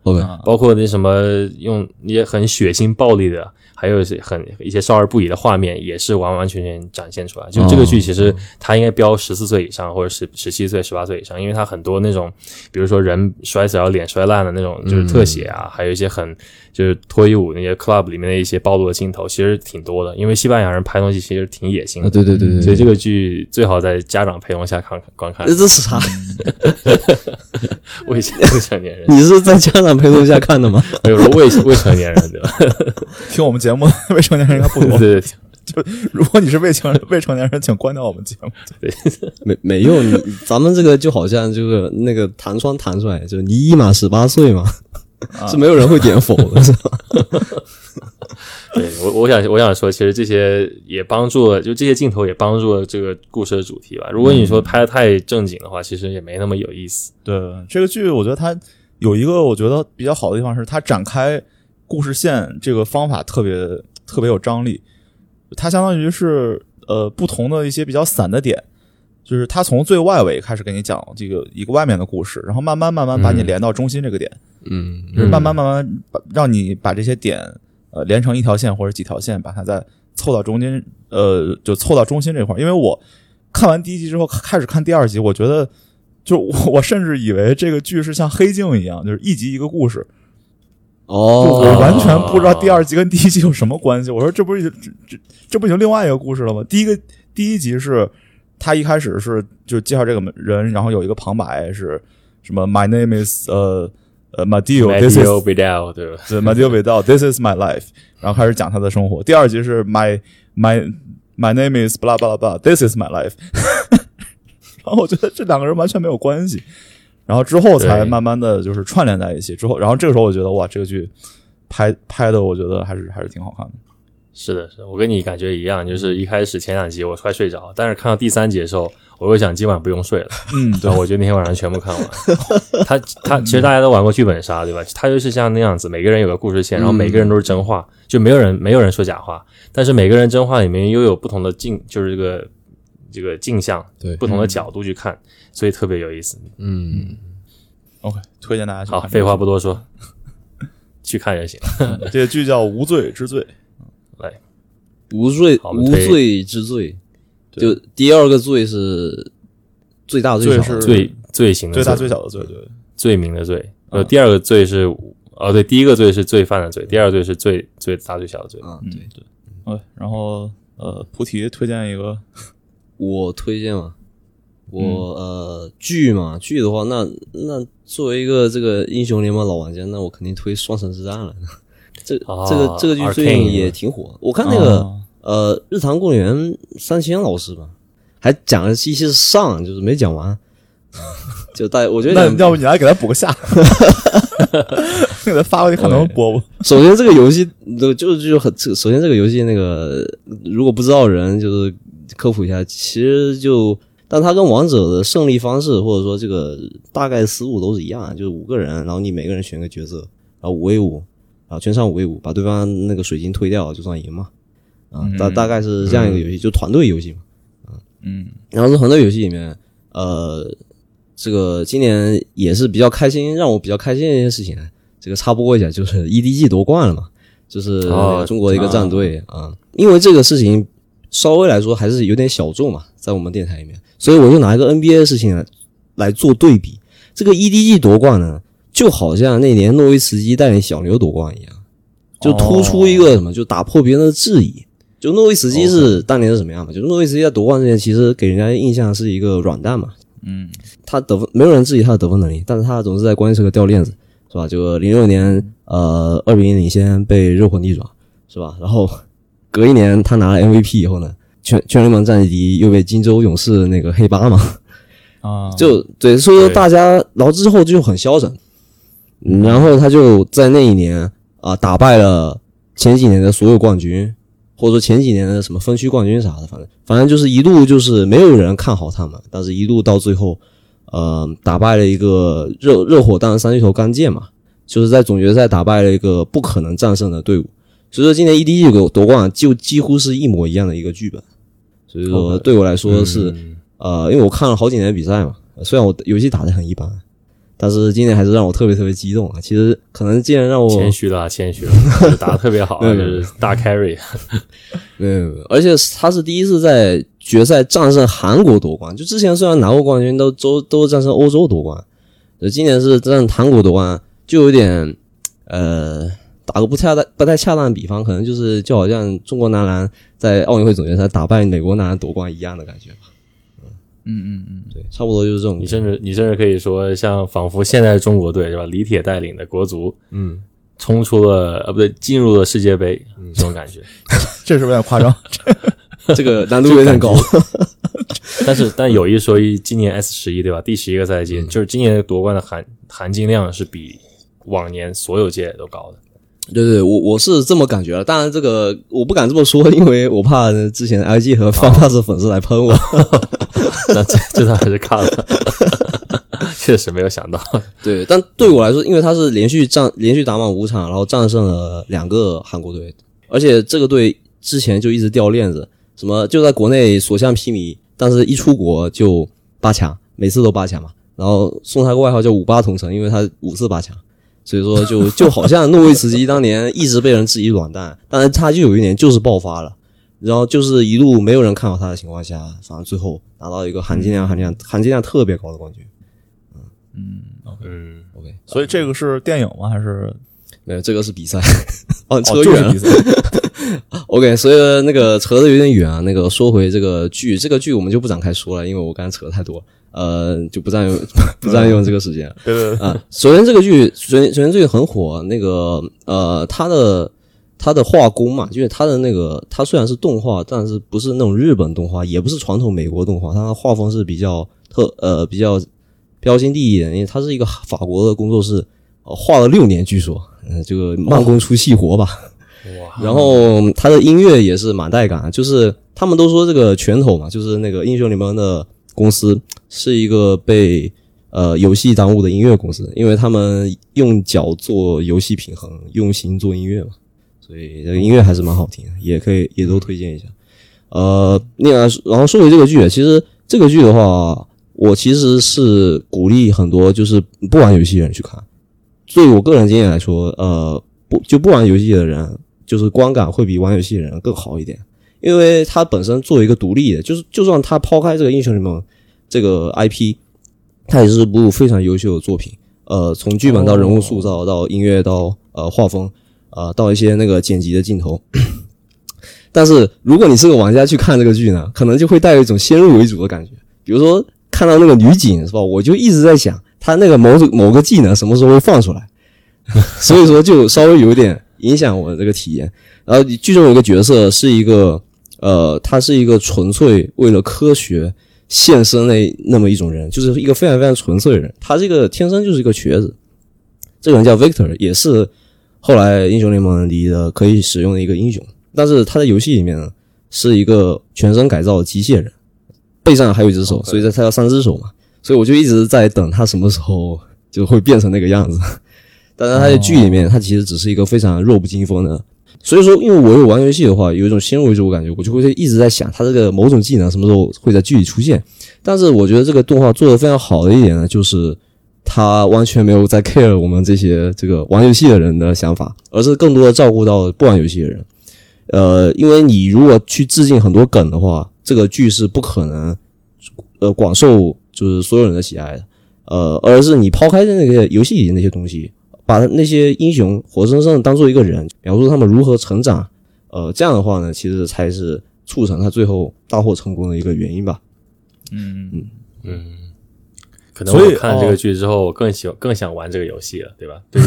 包括那什么用一些很血腥暴力的，还有一些很一些少儿不宜的画面，也是完完全全展现出来。就这个剧其实它应该标十四岁以上，或者十十七岁、十八岁以上，因为它很多那种，比如说人摔死然后脸摔烂的那种，就是特写啊，还有一些很就是脱衣舞那些 club 里面的一些暴露的镜头，其实挺多的。因为西班牙人拍东西其实挺野性啊，的。对对对对，所以这个剧最好在家长陪同下看观看这，这是啥？未 未成年人，你是在家长陪同下看的吗？没有说未未成年人对吧？听我们节目的未成年人应该不多。对 对对，就如果你是未成未成年人，请关掉我们节目。对没没用，你咱们这个就好像就是那个弹窗弹出来，就是你一满十八岁嘛，是没有人会点否的，是吧？对我，我想我想说，其实这些也帮助了，就这些镜头也帮助了这个故事的主题吧。如果你说拍的太正经的话，其实也没那么有意思。对这个剧，我觉得它有一个我觉得比较好的地方是，它展开故事线这个方法特别特别有张力。它相当于是呃不同的一些比较散的点，就是它从最外围开始给你讲这个一个外面的故事，然后慢慢慢慢把你嗯连到中心这个点，嗯就是慢慢慢慢把让你把这些点呃连成一条线或者几条线，把它再凑到中间，呃，就凑到中心这块儿。因为我看完第一集之后，开始看第二集，我觉得就我我甚至以为这个剧是像黑镜一样，就是一集一个故事，就哦，我完全不知道第二集跟第一集有什么关系。我说这不是这这这不已经另外一个故事了吗？第一个第一集是他一开始是就介绍这个人，然后有一个旁白是什么 My name is 呃呃 Madio，this is Matteo Vidal 对吧？对 Madio Vidal，this is my life，然后开始讲他的生活。第二集是 My My My name is blah blah blah，this is my life，然后我觉得这两个人完全没有关系。然后之后才慢慢的就是串联在一起。之后，然后这个时候我觉得哇，这个剧拍拍的，我觉得还是还是挺好看的。是的，是的，我跟你感觉一样，就是一开始前两集我快睡着，但是看到第三集的时候，我又想今晚不用睡了，嗯，然后我就那天晚上全部看完。他他其实大家都玩过剧本杀对吧？他就是像那样子，每个人有个故事线，然后每个人都是真话，就没有人没有人说假话，但是每个人真话里面又有不同的镜，就是这个这个镜像，对不同的角度去看，所以特别有意思。嗯，OK，推荐大家去好，看。废话不多说，去看就行。这个剧叫《无罪之罪》。来，无罪无罪之罪，就第二个罪是最大最小的。罪是罪罪行的最大罪最小的罪，对，罪名的罪，呃，第二个罪是，哦，对，第一个罪是罪犯的罪，第二个罪是最最大最小的罪。啊，嗯。对，对。OK，然后呃，菩提推荐一个，我推荐嘛，我、呃剧嘛剧的话，那那作为一个这个英雄联盟老玩家，那我肯定推《双城之战》了。这、哦这个这个剧最近也挺火，我看那个、哦呃日坛公园三千老师吧，还讲了一些上，就是没讲完。就大，我觉得那要不你来给他补个下，给他发过去看能不能播不？首先这个游戏就就就很，这首先这个游戏那个如果不知道人就是科普一下，其实就但它跟王者的胜利方式或者说这个大概思路都是一样的，就是五个人，然后你每个人选个角色，然后五 v 五，啊全场五 v 五，把对方那个水晶推掉就算赢嘛，啊大大概是这样一个游戏，就团队游戏嘛。嗯然后是团队游戏里面，呃，这个今年也是比较开心，让我比较开心的一件事情，这个插播一下，就是 EDG 夺冠了嘛，就是中国的一个战队啊、因为这个事情稍微来说还是有点小众嘛，在我们电台里面，所以我就拿一个 NBA 的事情来来做对比。这个 EDG 夺冠呢，就好像那年诺维茨基带领小牛夺冠一样，就突出一个什么，就打破别人的质疑。就诺维茨基是当年是什么样嘛？就诺维茨基在夺冠之前，其实给人家印象是一个软蛋嘛。嗯，他得分没有人质疑他的得分能力，但是他总是在关键时刻掉链子，是吧？就零六年呃二比一领先被热火逆转，是吧？然后隔一年他拿了 MVP 以后呢，全全联盟战绩第一，又被金州勇士那个黑八嘛，啊，就对，所以说大家，然后之后就很消沉，嗯。然后他就在那一年啊、打败了前几年的所有冠军，或者说前几年的什么分区冠军啥的，反正反正就是一路就是没有人看好他们，但是一路到最后，呃，打败了一个热热火，当然三巨头刚健嘛，就是在总决赛打败了一个不可能战胜的队伍，所以说今年 EDG 给我夺冠就几乎是一模一样的一个剧本，所以说对我来说是。嗯呃，因为我看了好几年的比赛嘛，虽然我游戏打得很一般，但是今年还是让我特别特别激动啊。其实可能既然让我谦虚了啊，谦虚了，打的特别好 就是大 carry。没有，没有而且他是第一次在决赛战胜韩国夺冠，就之前虽然拿过冠军，都都都是战胜欧洲夺冠，呃今年是战胜韩国夺冠，就有点呃。打个不恰当、不太恰当的比方，可能就是就好像中国男篮在奥运会总决赛打败美国男篮夺冠一样的感觉吧。嗯嗯嗯，对，差不多就是这种。你甚至你甚至可以说，像仿佛现在中国队是吧？李铁带领的国足嗯，冲出了呃不对，进入了世界杯，这种感觉。这是不是有点夸张？这个难度有点高。但是但有一说一，今年 S 十一对吧？第十一个赛季，就是今年夺冠的含含金量是比往年所有届都高的。对对，我我是这么感觉的。当然，这个我不敢这么说，因为我怕之前 IG 和 FanPass 粉丝来喷我。那这这倒还是看了，确实没有想到。对，但对我来说，因为他是连续战连续打满五场，然后战胜了两个韩国队，而且这个队之前就一直掉链子，什么就在国内所向披靡，但是一出国就八强，每次都八强嘛。然后送他个外号叫“五八同城”，因为他五次八强。所以说就，就好像诺维茨基当年一直被人质疑软蛋，但是他就有一年就是爆发了，然后就是一路没有人看好他的情况下，反正最后拿到一个含金量、含金量、含金量特别高的冠军。嗯嗯，OK，所以这个是电影吗？还是没有，这个是比赛。哦，哦，扯远了？OK，所以那个扯的有点远啊。那个说回这个剧，这个剧我们就不展开说了，因为我刚才扯的太多，呃，就不占用 不占用这个时间。对对对，啊，首先这个剧，首先首先这个很火，那个呃，它的它的画工嘛，就是它的那个，它虽然是动画，但是不是那种日本动画，也不是传统美国动画，它的画风是比较特呃比较标新立异的，因为它是一个法国的工作室，呃、画了六年，据说，嗯、这个慢工出细活吧。哇，然后它的音乐也是蛮带感，就是他们都说这个拳头嘛，就是那个英雄联盟的公司是一个被呃游戏耽误的音乐公司，因为他们用脚做游戏平衡，用心做音乐嘛，所以这个音乐还是蛮好听，也可以也都推荐一下。呃，另外，然后说回这个剧，其实这个剧的话，我其实是鼓励很多就是不玩游戏的人去看。对我个人经验来说，呃，不就不玩游戏的人，就是观感会比玩游戏的人更好一点，因为它本身作为一个独立的，就是就算它抛开这个英雄联盟这个 IP，它也是部非常优秀的作品。呃，从剧本到人物塑造，到音乐，到呃画风，呃，到一些那个剪辑的镜头。但是如果你是个玩家去看这个剧呢，可能就会带有一种先入为主的感觉。比如说看到那个女警是吧，我就一直在想，她那个某种某个技能什么时候会放出来，所以说就稍微有点影响我的这个体验。然后剧中有一个角色是一个呃，他是一个纯粹为了科学献身的那么一种人，就是一个非常非常纯粹的人。他这个天生就是一个瘸子，这个人叫 Victor，也是后来英雄联盟里的可以使用的一个英雄。但是他在游戏里面呢，是一个全身改造的机械人，背上还有一只手，所以他要三只手嘛。所以我就一直在等他什么时候就会变成那个样子。但是他在剧里面，他其实只是一个非常弱不禁风的。所以说，因为我有玩游戏的话，有一种先入为主的感觉，我就会一直在想他这个某种技能什么时候会在剧里出现。但是我觉得这个动画做的非常好的一点呢，就是他完全没有在 care 我们这些这个玩游戏的人的想法，而是更多的照顾到不玩游戏的人。呃，因为你如果去致敬很多梗的话，这个剧是不可能呃广受就是所有人的喜爱的。呃，而是你抛开那个游戏里那些东西，把那些英雄活生生的当做一个人，描述他们如何成长，呃，这样的话呢，其实才是促成他最后大获成功的一个原因吧。嗯嗯嗯，可能所以我看了这哦个剧之后，我更喜欢更想玩这个游戏了，对吧？对于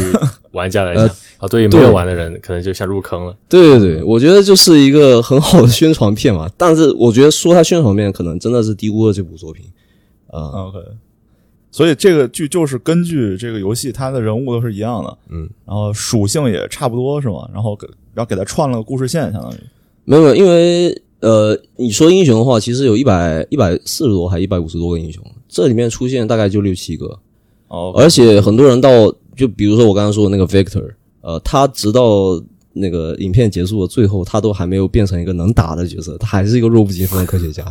玩家来讲，呃啊，对于没有玩的人，可能就像入坑了。对对对，我觉得就是一个很好的宣传片嘛。但是我觉得说它宣传片，可能真的是低估了这部作品。呃，，OK。所以这个剧就是根据这个游戏，它的人物都是一样的，嗯，然后属性也差不多，是吗？然后给然后给它串了个故事线，相当于。没有没有，因为呃，你说英雄的话，其实有一百一百四十多还一百五十多个英雄，这里面出现大概就六七个，哦，而且很多人到就比如说我刚刚说的那个 Victor，呃，他直到那个影片结束的最后，他都还没有变成一个能打的角色，他还是一个弱不禁风的科学家。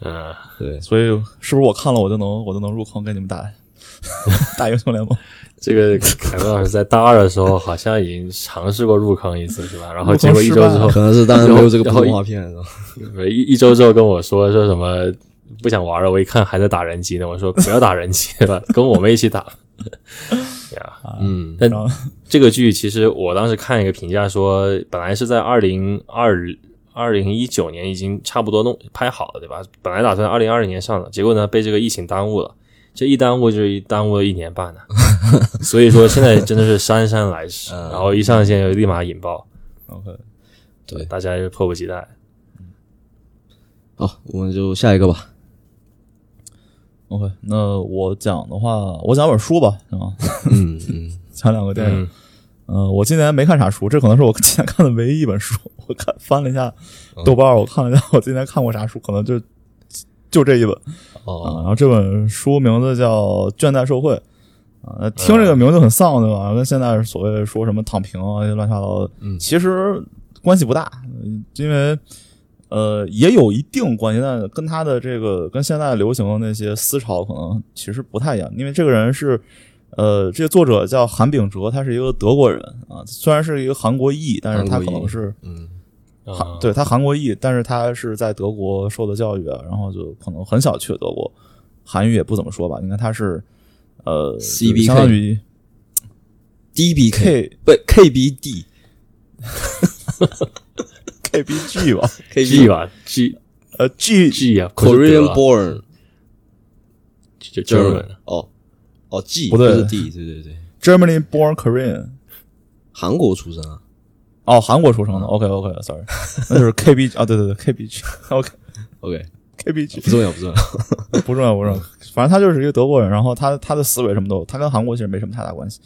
嗯，对，所以是不是我看了我就能我就能入坑跟你们打 打英雄联盟？这个凯文老师在大二的时候好像已经尝试过入坑一次，是吧？然后结果一周之后，可能是当时没有这个动画片，是吧一一周之后跟我说说什么不想玩了，我一看还在打人机呢，我说不要打人机对吧？跟我们一起打。呀，嗯但这个剧其实我当时看一个评价说，本来是在二零二二零一九年已经差不多弄拍好了，对吧？本来打算二零二零年上的，结果呢被这个疫情耽误了。这一耽误就是一耽误了一年半呢，所以说现在真的是姗姗来迟，嗯然后一上线就立马引爆，OK，对大家就迫不及待。好，我们就下一个吧。OK，那我讲的话，我讲本书吧，行吗？嗯嗯，讲两个电影。嗯嗯、我今年没看啥书，这可能是我今年看的唯一一本书。我看翻了一下豆瓣，我看了一下我今年看过啥书，可能就就这一本啊、哦，然后这本书名字叫《倦怠社会》啊、听这个名字很丧，对吧？跟现在所谓说什么躺平啊，这乱七八糟的，嗯其实关系不大，因为呃也有一定关系，但跟他的这个跟现在流行的那些思潮可能其实不太一样，因为这个人是。呃，这个作者叫韩炳哲，他是一个德国人啊，虽然是一个韩国裔，但是他可能是嗯韩啊对他韩国裔，但是他是在德国受的教育啊，然后就可能很小去了德国，韩语也不怎么说吧。你看他是呃 CBK 相当于 DBK 不 KBD KBG 吧，kg 吧 G 呃 G G 啊 Korean born 就 German 哦哦 G 不对是 D 对对对，Germany born Korean，韩国出生啊。哦，韩国出生的。OK OK，sorry，那就是 KB 啊，对对对，KBG OK OK，KBG 不重要不重要。不重要 不重要，反正他就是一个德国人，然后他他的思维什么都，他跟韩国其实没什么太大关系。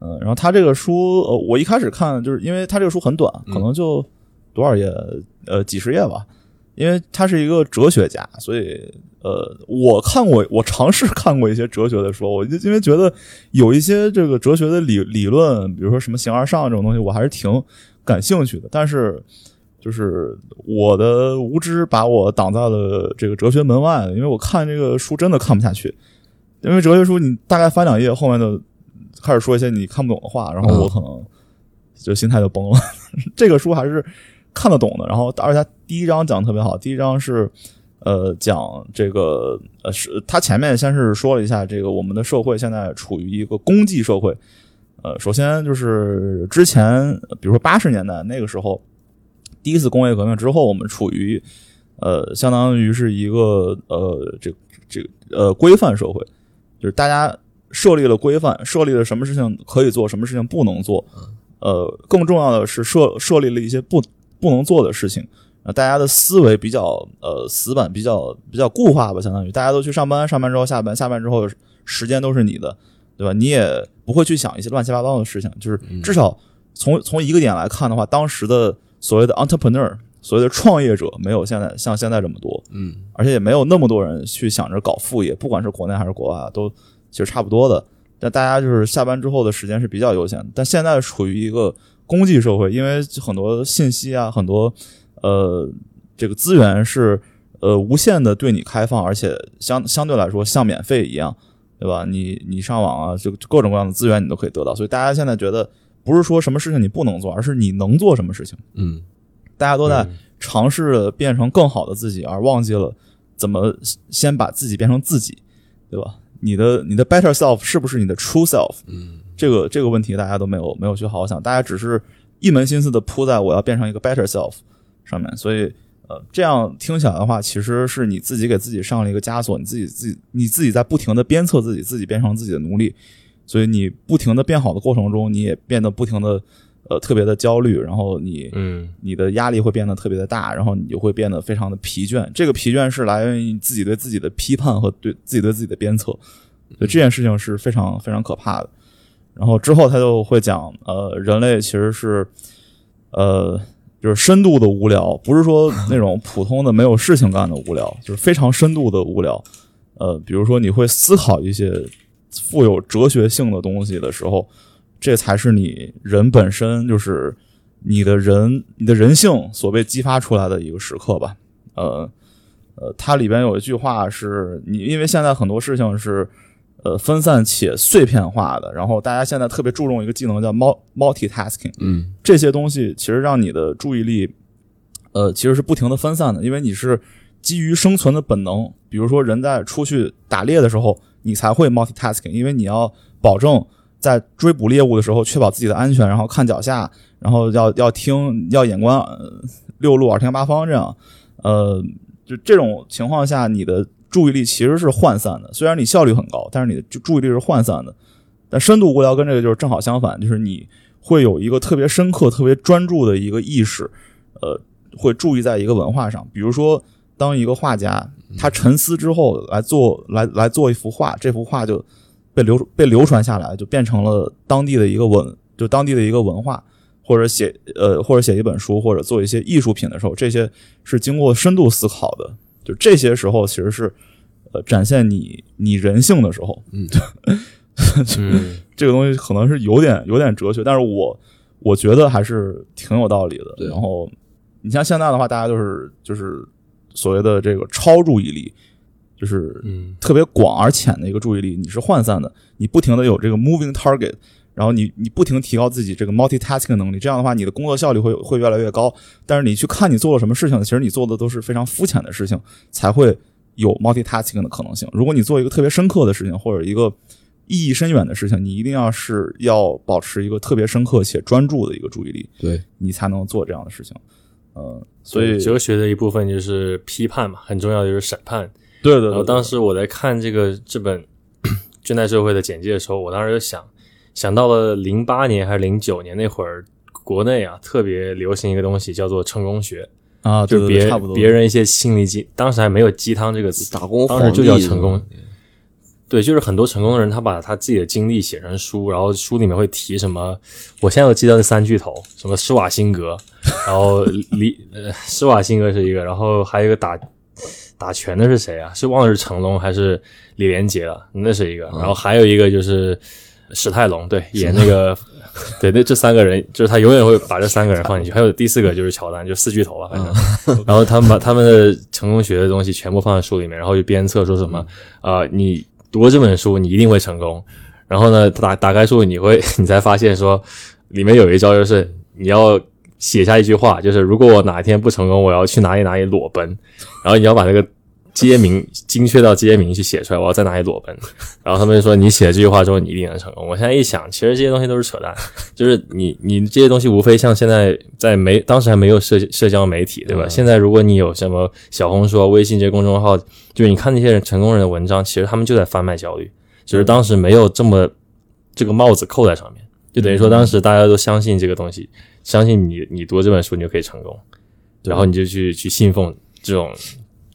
嗯，然后他这个书，呃，我一开始看就是因为他这个书很短，可能就多少页，呃，几十页吧。因为他是一个哲学家，所以呃，我看过，我尝试看过一些哲学的书，我就因为觉得有一些这个哲学的理理论，比如说什么形而上这种东西，我还是挺感兴趣的。但是就是我的无知把我挡在了这个哲学门外，因为我看这个书真的看不下去。因为哲学书你大概翻两页，后面就开始说一些你看不懂的话，然后我可能就心态就崩了。这个书还是看得懂的，然后而且它第一章讲的特别好，第一章是呃讲这个呃是他前面先是说了一下这个我们的社会现在处于一个功绩社会。呃，首先就是之前，比如说八十年代那个时候，第一次工业革命之后，我们处于呃，相当于是一个呃，这这呃规范社会，就是大家设立了规范，设立了什么事情可以做，什么事情不能做。呃，更重要的是设设立了一些不不能做的事情。呃，大家的思维比较呃死板，比较比较固化吧，相当于大家都去上班，上班之后下班，下班之后时间都是你的，对吧？你也不会去想一些乱七八糟的事情，就是至少从从一个点来看的话，当时的所谓的 entrepreneur，所谓的创业者，没有现在像现在这么多，嗯而且也没有那么多人去想着搞副业，不管是国内还是国外，都其实差不多的。但大家就是下班之后的时间是比较悠闲的，但现在处于一个功绩社会，因为很多信息啊，很多呃这个资源是呃无限的对你开放，而且相相对来说像免费一样，对吧？你你上网啊，就就各种各样的资源你都可以得到，所以大家现在觉得不是说什么事情你不能做，而是你能做什么事情。嗯大家都在嗯尝试着变成更好的自己，而忘记了怎么先把自己变成自己，对吧？你的你的 better self 是不是你的 true self？嗯这个这个问题大家都没有没有去好好想，大家只是一门心思的扑在我要变成一个 better self 上面，所以呃，这样听起来的话，其实是你自己给自己上了一个枷锁，你自己自己你自己在不停的鞭策自己，自己变成自己的奴隶，所以你不停的变好的过程中，你也变得不停的呃特别的焦虑，然后你嗯你的压力会变得特别的大，然后你就会变得非常的疲倦。这个疲倦是来源于你自己对自己的批判和对自己对自己的鞭策，所以这件事情是非常非常可怕的。然后之后他就会讲，呃，人类其实是，呃，就是深度的无聊，不是说那种普通的没有事情干的无聊，就是非常深度的无聊。呃，比如说你会思考一些富有哲学性的东西的时候，这才是你人本身就是你的人你的人性所被激发出来的一个时刻吧。呃呃，它里边有一句话是你，因为现在很多事情是呃分散且碎片化的，然后大家现在特别注重一个技能叫 mul multitasking，嗯。这些东西其实让你的注意力，呃，其实是不停的分散的，因为你是基于生存的本能，比如说人在出去打猎的时候，你才会 multitasking，因为你要保证在追捕猎物的时候确保自己的安全，然后看脚下，然后要要听要眼观、呃六路耳听八方这样，呃，就这种情况下，你的注意力其实是涣散的，虽然你效率很高，但是你的注意力是涣散的。但深度无聊跟这个就是正好相反，就是你会有一个特别深刻、特别专注的一个意识，呃，会注意在一个文化上。比如说，当一个画家他沉思之后来做来来做一幅画，这幅画就被流被流传下来，就变成了当地的一个文，就当地的一个文化。或者写呃，或者写一本书，或者做一些艺术品的时候，这些是经过深度思考的。就这些时候，其实是呃展现你你人性的时候。嗯 这个东西可能是有点有点哲学，但是我我觉得还是挺有道理的。然后你像现在的话，大家就是就是所谓的这个超注意力，就是嗯特别广而浅的一个注意力，你是涣散的，你不停的有这个 moving target，然后你你不停提高自己这个 multitasking 能力，这样的话你的工作效率会会越来越高。但是你去看你做了什么事情，其实你做的都是非常肤浅的事情，才会有 multitasking 的可能性。如果你做一个特别深刻的事情，或者一个意义深远的事情，你一定要是要保持一个特别深刻且专注的一个注意力，对，你才能做这样的事情。呃，所以哲学的一部分就是批判嘛，很重要的就是审判。对对对然后当时我在看这个这本 《倦怠社会》的简介的时候，我当时就想想到了零八年还是零九年那会儿，国内啊特别流行一个东西叫做成功学，啊，对就是别对对差不多别人一些心理鸡，当时还没有鸡汤这个词，打工当时就叫成功。对，就是很多成功的人，他把他自己的经历写成书，然后书里面会提什么，我现在都记得那三巨头，什么施瓦辛格，然后李呃施瓦辛格是一个，然后还有一个打打拳的是谁啊？是忘了是成龙还是李连杰了？那是一个，然后还有一个就是史泰龙，对，演那个，对，那这三个人就是他永远会把这三个人放进去，还有第四个就是乔丹，就四巨头吧，反正。然后他们把他们的成功学的东西全部放在书里面，然后就鞭策说什么啊、呃你读了这本书，你一定会成功。然后呢，打打开书，你会 你才发现说，里面有一招就是你要写下一句话，就是如果我哪一天不成功，我要去哪里哪里裸奔，然后你要把那个街名精确到街名去写出来，我要在哪里裸奔。然后他们就说你写了这句话之后，你一定能成功。我现在一想，其实这些东西都是扯淡，就是你你这些东西无非像现在在媒当时还没有社社交媒体，对吧？嗯现在如果你有什么小红书、啊、微信这些公众号，就是你看那些人成功人的文章，其实他们就在贩卖焦虑，就是当时没有这么这个帽子扣在上面，就等于说当时大家都相信这个东西，相信你你读这本书你就可以成功，然后你就去去信奉这种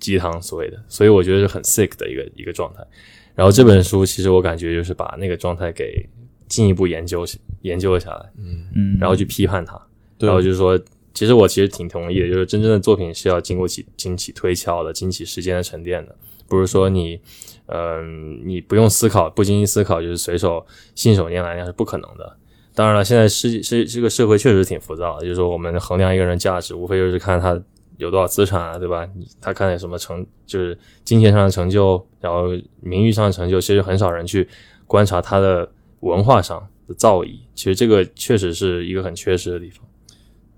鸡汤所谓的，所以我觉得是很 sick 的一个一个状态。然后这本书其实我感觉就是把那个状态给进一步研究研究了下来，嗯嗯，然后去批判它，然后就是说，其实我其实挺同意的，就是真正的作品是要经过起经起推敲的，经起时间的沉淀的，不是说你，嗯、你不用思考，不经意思考，就是随手信手拈来，那是不可能的。当然了，现在世世这个社会确实挺浮躁的，就是说我们衡量一个人价值，无非就是看他有多少资产啊，对吧？他看有什么成，就是金钱上的成就，然后名誉上的成就，其实很少人去观察他的文化上的造诣。其实这个确实是一个很缺失的地方。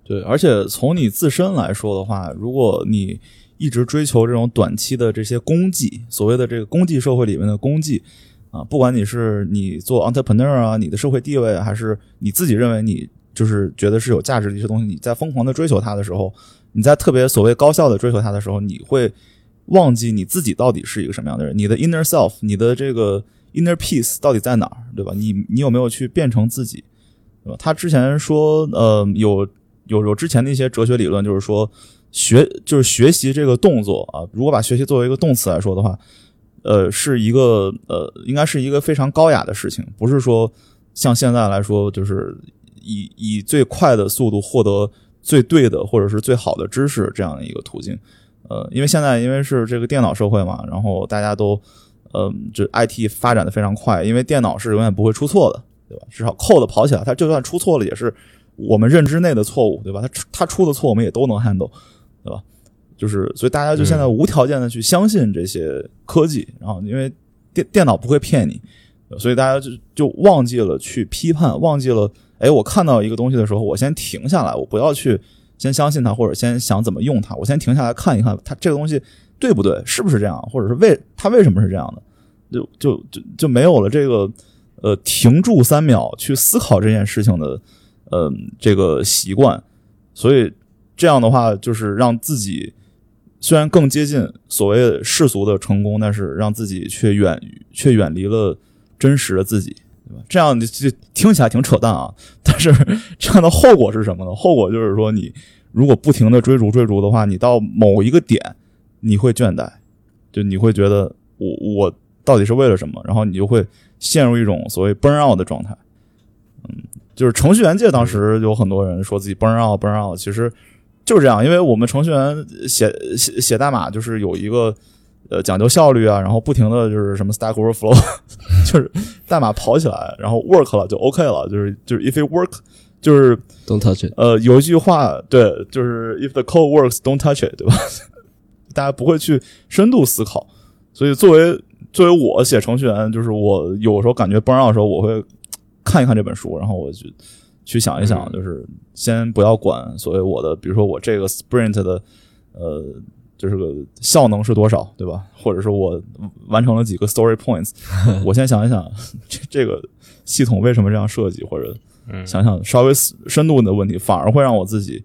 对，而且从你自身来说的话，如果你一直追求这种短期的这些功绩，所谓的这个功绩社会里面的功绩啊，不管你是你做 entrepreneur 啊，你的社会地位，还是你自己认为你就是觉得是有价值的一些东西，你在疯狂的追求它的时候，你在特别所谓高效的追求它的时候，你会忘记你自己到底是一个什么样的人，你的 inner self，你的这个 inner peace 到底在哪儿，对吧？你你有没有去变成自己，对吧？他之前说，呃，有有有之前的一些哲学理论，就是说学就是学习这个动作啊，如果把学习作为一个动词来说的话，呃，是一个呃，应该是一个非常高雅的事情，不是说像现在来说，就是以以最快的速度获得最对的或者是最好的知识这样的一个途径。呃，因为现在因为是这个电脑社会嘛，然后大家都，呃，就 IT 发展的非常快，因为电脑是永远不会出错的，对吧？至少 code 跑起来，它就算出错了，也是我们认知内的错误，对吧？它它出的错我们也都能 handle，对吧？就是所以大家就现在无条件的去相信这些科技，然后因为电电脑不会骗你，所以大家就就忘记了去批判，忘记了，哎，我看到一个东西的时候，我先停下来，我不要去。先相信它，或者先想怎么用它。我先停下来看一看，它这个东西对不对，是不是这样，或者是为它为什么是这样的，就就就就没有了这个呃停住三秒去思考这件事情的呃这个习惯。所以这样的话，就是让自己虽然更接近所谓世俗的成功，但是让自己却远却远离了真实的自己。对吧？这样就听起来挺扯淡啊，但是这样的后果是什么呢？后果就是说，你如果不停的追逐追逐的话，你到某一个点，你会倦怠，就你会觉得我我到底是为了什么？然后你就会陷入一种所谓 burn out 的状态。嗯，就是程序员界当时有很多人说自己 burn out burn out，其实就是这样，因为我们程序员写写写代码就是有一个。呃，讲究效率啊，然后不停的就是什么 Stack Overflow，就是代码跑起来，然后 work 了就 OK 了，就是就是 if it work，就是 Don't touch it。呃，有一句话，对，就是 if the code works，don't touch it，对吧？大家不会去深度思考，所以作为作为我写程序员，就是我有时候感觉不让的时候，我会看一看这本书，然后我就去想一想，就是先不要管所谓我的，比如说我这个 sprint 的，呃。就是个效能是多少，对吧？或者说我完成了几个 story points，我先想一想 这这个系统为什么这样设计，或者想想稍微深度的问题，反而会让我自己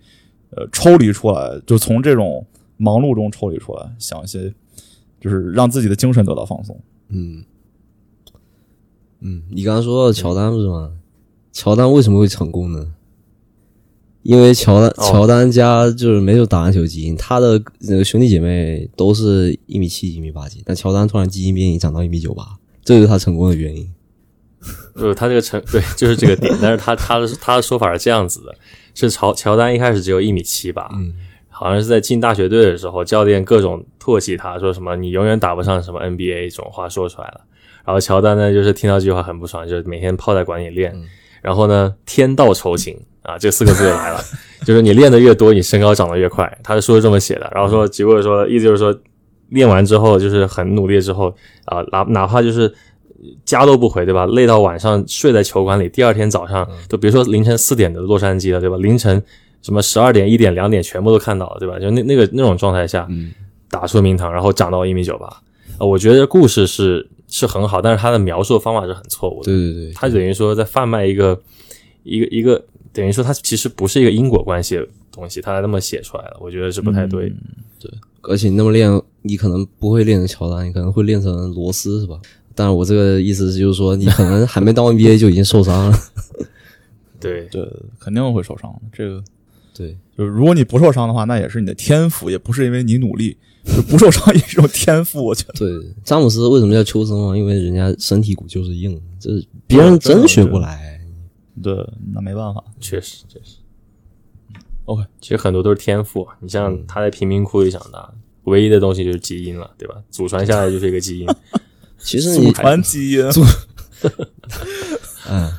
呃抽离出来，就从这种忙碌中抽离出来，想一些就是让自己的精神得到放松。嗯嗯，你刚刚说到乔丹不是吗？乔丹为什么会成功呢？因为乔丹乔丹家就是没有打篮球基因，他的那个兄弟姐妹都是一米七一米八几，但乔丹突然基因变异长到一米九八，这就是他成功的原因。呃，他这个成对就是这个点，但是他他的他的说法是这样子的：是乔乔丹一开始只有一米七八，好像是在进大学队的时候，教练各种唾弃他，说什么你永远打不上什么 NBA 这种话说出来了。然后乔丹呢，就是听到这句话很不爽，就是每天泡在馆里练，然后呢，天道酬勤。啊，这四个字就来了，就是你练的越多，你身高长得越快。他的书是这么写的，然后说，结果说，意思就是说，练完之后就是很努力之后啊，哪哪怕就是家都不回，对吧？累到晚上睡在球馆里，第二天早上，就比如说凌晨四点的洛杉矶了，对吧？凌晨什么十二点、一点、两点全部都看到了，对吧？就那那个那种状态下，打出名堂，然后长到一米九八。啊，我觉得故事是是很好，但是他的描述方法是很错误的。对对对，他等于说在贩卖一个一个一个。等于说，它其实不是一个因果关系的东西，他那么写出来了，我觉得是不太对。对，而且你那么练，你可能不会练成乔丹，你可能会练成罗斯，是吧？但是我这个意思是，就是说，你可能还没到 NBA 就已经受伤了。对对，肯定会受伤的。这个，对，就是如果你不受伤的话，那也是你的天赋，也不是因为你努力，就不受伤也是种天赋。我觉得，对，詹姆斯为什么叫秋生啊？因为人家身体骨就是硬，这别人真学不来。对，那没办法，确实确实。OK，其实很多都是天赋。你像他在贫民窟里长大，唯一的东西就是基因了，对吧？祖传下来就是一个基因。其实你祖传基因，嗯。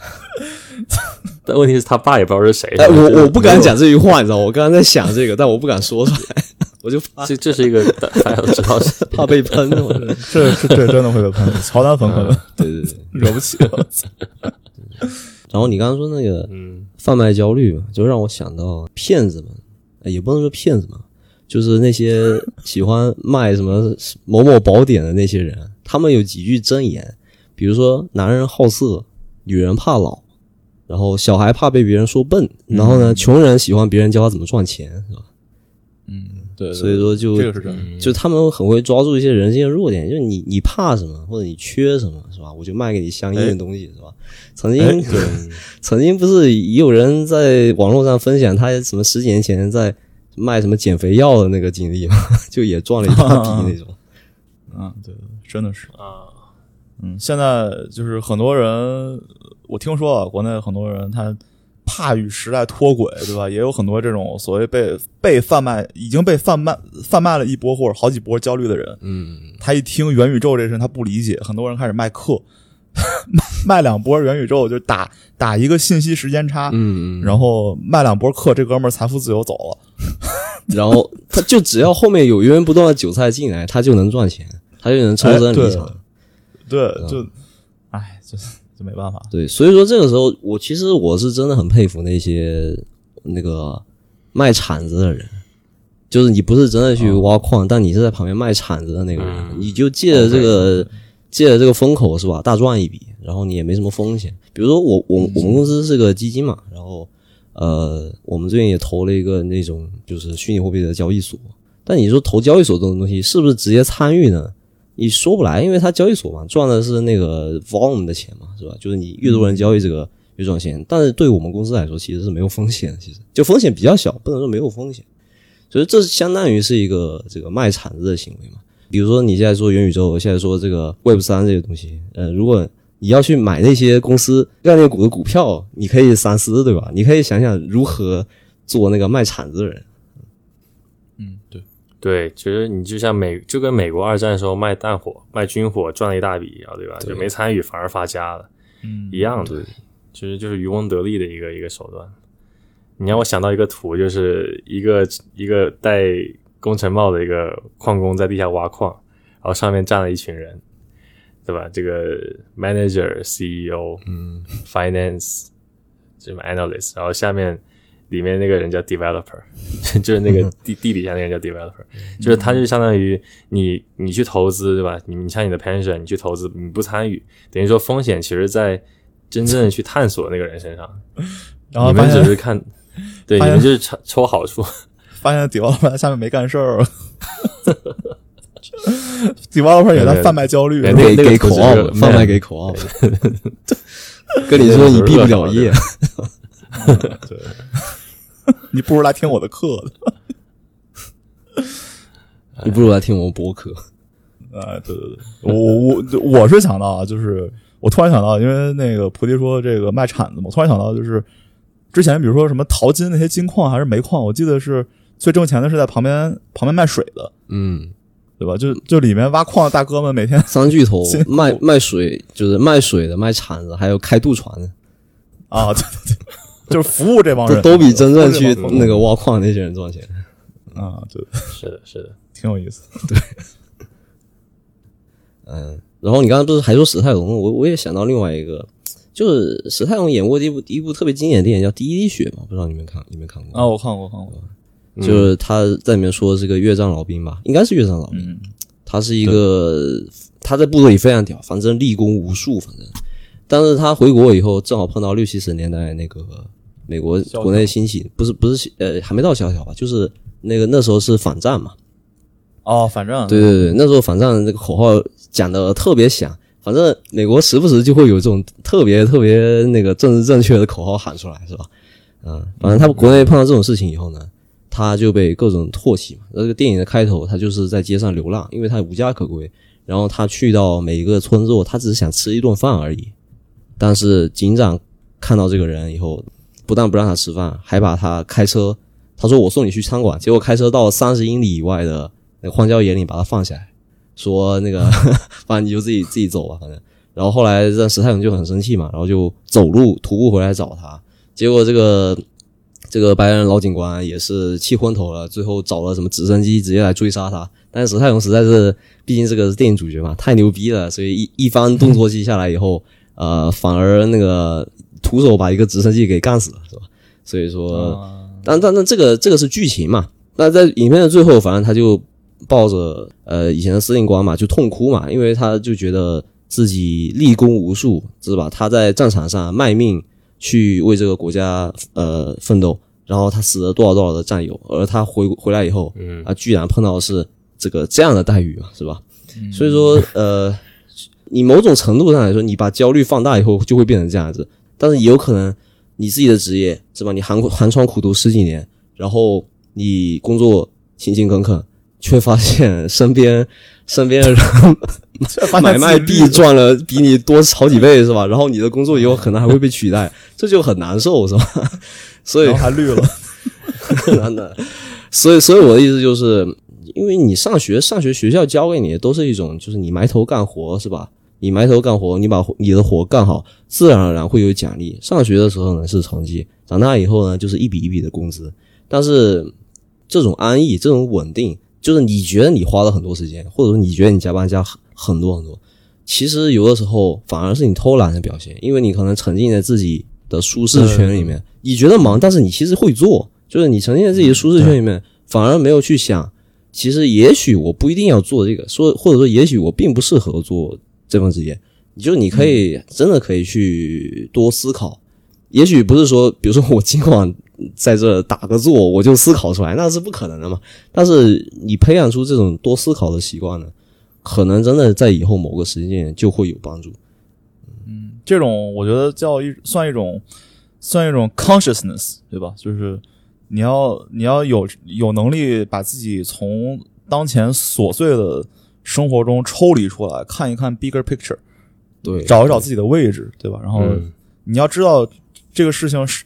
但问题是他爸也不知道是谁。哎，我我不敢讲这句话，你知道我刚刚在想这个，但我不敢说出来，我就怕这这是一个大家都知道是怕被喷。这这这真的会被喷，乔丹粉可能对对对，惹不起。然后你刚刚说那个，嗯，贩卖焦虑嘛，就让我想到骗子们，也不能说骗子嘛，就是那些 喜欢卖什么某某宝典的那些人，他们有几句真言，比如说男人好色，女人怕老，然后小孩怕被别人说笨，然后嗯呢，穷人喜欢别人教他怎么赚钱，是吧？嗯，对，所以说就这个是真的。就他们很会抓住一些人性的弱点，就是你你怕什么或者你缺什么，是吧？我就卖给你相应的东西，是吧？曾经、曾经不是也有人在网络上分享他什么十几年前在卖什么减肥药的那个经历吗，就也赚了一大 笔那种。嗯，对，对真的是。啊，嗯，现在就是很多人，我听说啊，国内很多人他怕与时代脱轨，对吧？也有很多这种所谓被被贩卖、已经被贩卖贩卖了一波或者好几波焦虑的人。嗯，他一听元宇宙这事，他不理解，很多人开始卖课，卖 卖两波元宇宙，就打打一个信息时间差，嗯嗯，然后卖两波课，这哥们儿财富自由走了。然后他就只要后面有源源不断的韭菜进来，他就能赚钱，他就能抽身哎对离场。对，就，哎，就就没办法。对，所以说这个时候，我其实我是真的很佩服那些那个卖铲子的人，就是你不是真的去挖矿，但你是在旁边卖铲子的那个人，嗯你就借着这个、借着这个风口是吧，大赚一笔，然后你也没什么风险。比如说我我我们公司是个基金嘛，然后呃，我们最近也投了一个那种就是虚拟货币的交易所，但你说投交易所这种东西是不是直接参与呢？你说不来，因为它交易所嘛，赚的是那个 volume 的钱嘛，是吧？就是你越多人交易这个越赚钱。但是对我们公司来说，其实是没有风险，其实就风险比较小，不能说没有风险。所以这相当于是一个这个卖铲子的行为嘛。比如说你现在说元宇宙，我现在说这个 Web 三这些东西，呃，如果你要去买那些公司概念股的股票，你可以三思，对吧？你可以想想如何做那个卖铲子的人。对，其实你就像美，就跟美国二战的时候卖弹火、卖军火赚了一大笔一样，对吧？就没参与反而发家了，嗯一样的，其实就是渔翁得利的一个一个手段。你让我想到一个图，就是一个一个戴工程帽的一个矿工在地下挖矿，然后上面站了一群人，对吧？这个 manager、CEO、嗯、finance 什么 analyst，然后下面里面那个人叫 developer，就是那个地地底下那个人叫 developer，就是他就相当于你你去投资，对吧？你你像你的 pension，你去投资，你不参与，等于说风险其实在真正去探索那个人身上，然后你们只是看，对，你们就是抽抽好处。发现 developer 下面没干事儿，developer 也在贩卖焦虑。对那个给给口号贩卖给口号，跟你说你毕不了业，对，你不如来听我的课。你不如来听我们播客。啊，对对对，我我我我是想到啊，就是我突然想到，因为那个菩提说这个卖铲子嘛，我突然想到就是之前比如说什么淘金那些金矿还是煤矿，我记得是最挣钱的是在旁边旁边卖水的，嗯，对吧？就就里面挖矿的大哥们每天三巨头卖卖水，就是卖水的、卖铲子，还有开渡船的，啊，对对对，就是服务这帮人，都都比真正去那个挖矿那些人赚钱。啊，对，是的，是的，挺有意思。对嗯，然后你刚刚不是还说史泰龙，我我也想到另外一个，就是史泰龙演过的一部一部特别经典的电影叫《第一滴血》嘛，不知道你们看你们看过？啊，我看过看过，就是他在里面说是个越战老兵吧，应该是越战老兵。嗯他是一个他在部队里非常屌，反正立功无数，反正。但是他回国以后，正好碰到六七十年代那个美国国内兴起，不是不是呃还没到萧条吧，就是那个那时候是反战嘛，哦，反正对对对，那时候反战这个口号讲的特别响，反正美国时不时就会有这种特别特别那个政治正确的口号喊出来，是吧？嗯，反正他们国内碰到这种事情以后呢，他就被各种唾弃嘛。那这个电影的开头，他就是在街上流浪，因为他无家可归，然后他去到每一个村落，他只是想吃一顿饭而已。但是警长看到这个人以后，不但不让他吃饭，还把他开车，他说我送你去餐馆，结果开车到三十英里以外的那荒郊野岭把他放下来，说那个 反正你就自己自己走吧，反正。然后后来这史泰龙就很生气嘛，然后就走路徒步回来找他，结果这个这个白人老警官也是气昏头了，最后找了什么直升机直接来追杀他。但是史泰龙实在是，毕竟这个是电影主角嘛，太牛逼了，所以一一番动作戏下来以后，呃，反而那个徒手把一个直升机给干死了，是吧？所以说，啊但但但这个这个是剧情嘛？那在影片的最后，反正他就抱着呃以前的司令官嘛，就痛哭嘛，因为他就觉得自己立功无数，是吧？他在战场上卖命去为这个国家呃奋斗，然后他死了多少多少的战友，而他回回来以后，嗯啊，居然碰到的是这个这样的待遇嘛，是吧？所以说，呃，你某种程度上来说，你把焦虑放大以后，就会变成这样子。但是也有可能你自己的职业是吧？你寒寒窗苦读十几年，然后你工作勤勤恳恳，却发现身边 身边的人买卖币赚了比你多好几倍是吧？然后你的工作以后可能还会被取代，这就很难受是吧？所以还绿了，难的。所以，所以我的意思就是，因为你上学，上学学校教给你的都是一种，就是你埋头干活，是吧？你埋头干活，你把你的活干好，自然而然会有奖励。上学的时候呢是成绩，长大以后呢就是一笔一笔的工资。但是这种安逸，这种稳定，就是你觉得你花了很多时间，或者说你觉得你加班加很多很多，其实有的时候反而是你偷懒的表现，因为你可能沉浸在自己的舒适圈里面，你觉得忙，但是你其实会做，就是你沉浸在自己的舒适圈里面，反而没有去想，其实也许我不一定要做这个，说或者说也许我并不适合做这份职业，你就你可以真的可以去多思考，也许不是说，比如说我今晚在这打个坐，我就思考出来，那是不可能的嘛。但是你培养出这种多思考的习惯呢，可能真的在以后某个时间点就会有帮助。嗯这种我觉得叫一算一种算一种 consciousness，对吧？就是你要你要有有能力把自己从当前琐碎的生活中抽离出来，看一看 bigger picture，对，找一找自己的位置，对吧？然后嗯你要知道这个事情是，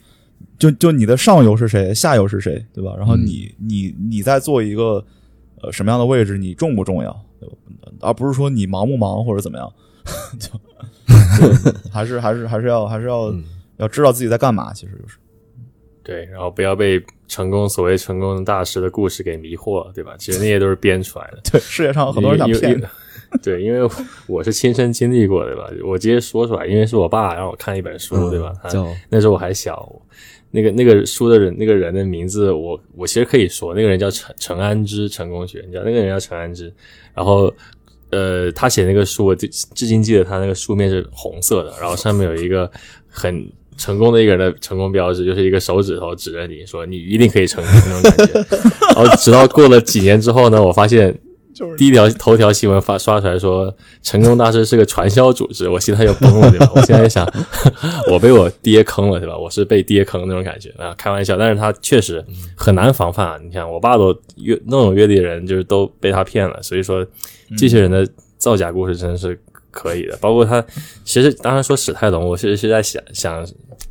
就就你的上游是谁，下游是谁，对吧？然后你、你你在做一个呃什么样的位置，你重不重要，对吧？而不是说你忙不忙或者怎么样，就就还是还是还是要还是要、嗯要知道自己在干嘛，其实就是对，然后不要被成功所谓成功的大师的故事给迷惑了，对吧？其实那些都是编出来的。对世界上很多人想骗你，对，因为我是亲身经历过，对吧？我直接说出来，因为是我爸让我看一本书，对吧？他那时候我还小，那个那个书的人，那个人的名字我我其实可以说，那个人叫陈陈安之，成功学，你知道那个人叫陈安之，然后呃，他写那个书，我至至今记得他那个书面是红色的，然后上面有一个很。成功的一个人的成功标志就是一个手指头指着你说你一定可以成功那种感觉，然后直到过了几年之后呢，我发现就是第一条头条新闻发刷出来说，成功大师是个传销组织，我心态就崩了，对吧？我现在想，我被我爹坑了，对吧？我是被爹坑那种感觉啊，开玩笑，但是他确实很难防范啊。你看，我爸都阅那种阅历的人，就是都被他骗了，所以说这些人的造假故事真的是可以的。包括他，其实当然说史泰龙，我其实是在想想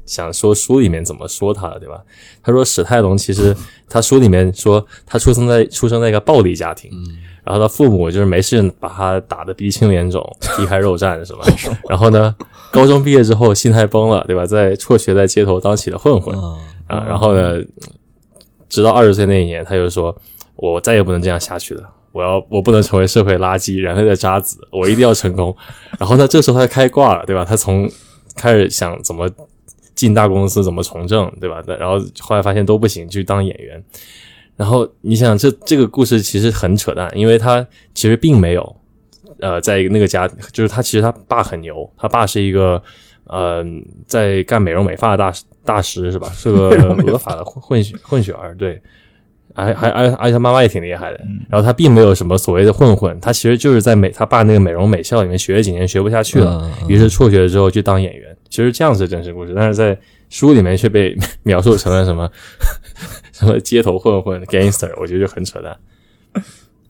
想说书里面怎么说他的，对吧？他说史泰龙其实他书里面说他出生在出生在一个暴力家庭，然后他父母就是没事把他打得鼻青脸肿、皮开肉绽，是吧？然后呢，高中毕业之后心态崩了，对吧？在辍学在街头当起了混混啊，啊，然后呢，直到二十岁那一年，他就说：“我再也不能这样下去了。”我要，我不能成为社会垃圾、人类的渣子，我一定要成功。然后呢，这时候他开挂了，对吧？他从开始想怎么进大公司，怎么从政，对吧？然后后来发现都不行，去当演员。然后你想，这这个故事其实很扯淡，因为他其实并没有，呃，在那个家，就是他其实他爸很牛，他爸是一个呃在干美容美发的大师大师是吧？是个 俄法的混混血混血儿，对，还还而而且他妈妈也挺厉害的。然后他并没有什么所谓的混混，他其实就是在美他爸那个美容美校里面学了几年，学不下去了，于是辍学之后去当演员。其实这样是真实故事，但是在书里面却被 描述成了什么 什么街头混混 gangster，我觉得就很扯淡。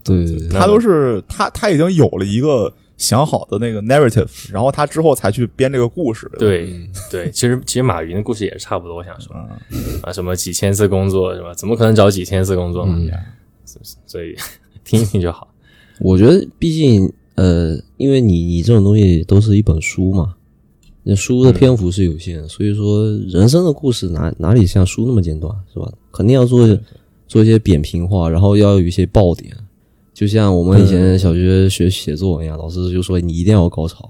对对对，他都是他他已经有了一个想好的那个 narrative，然后他之后才去编这个故事。吧，对对，其实其实马云的故事也是差不多，我想说啊，什么几千次工作是吧？怎么可能找几千次工作嘛？所以 听一听就好。我觉得毕竟呃，因为你你这种东西都是一本书嘛，那书的篇幅是有限的，所以说人生的故事哪哪里像书那么简短是吧？肯定要做做一些扁平化，然后要有一些爆点，就像我们以前小学学写作文一样，老师就说你一定要有高潮。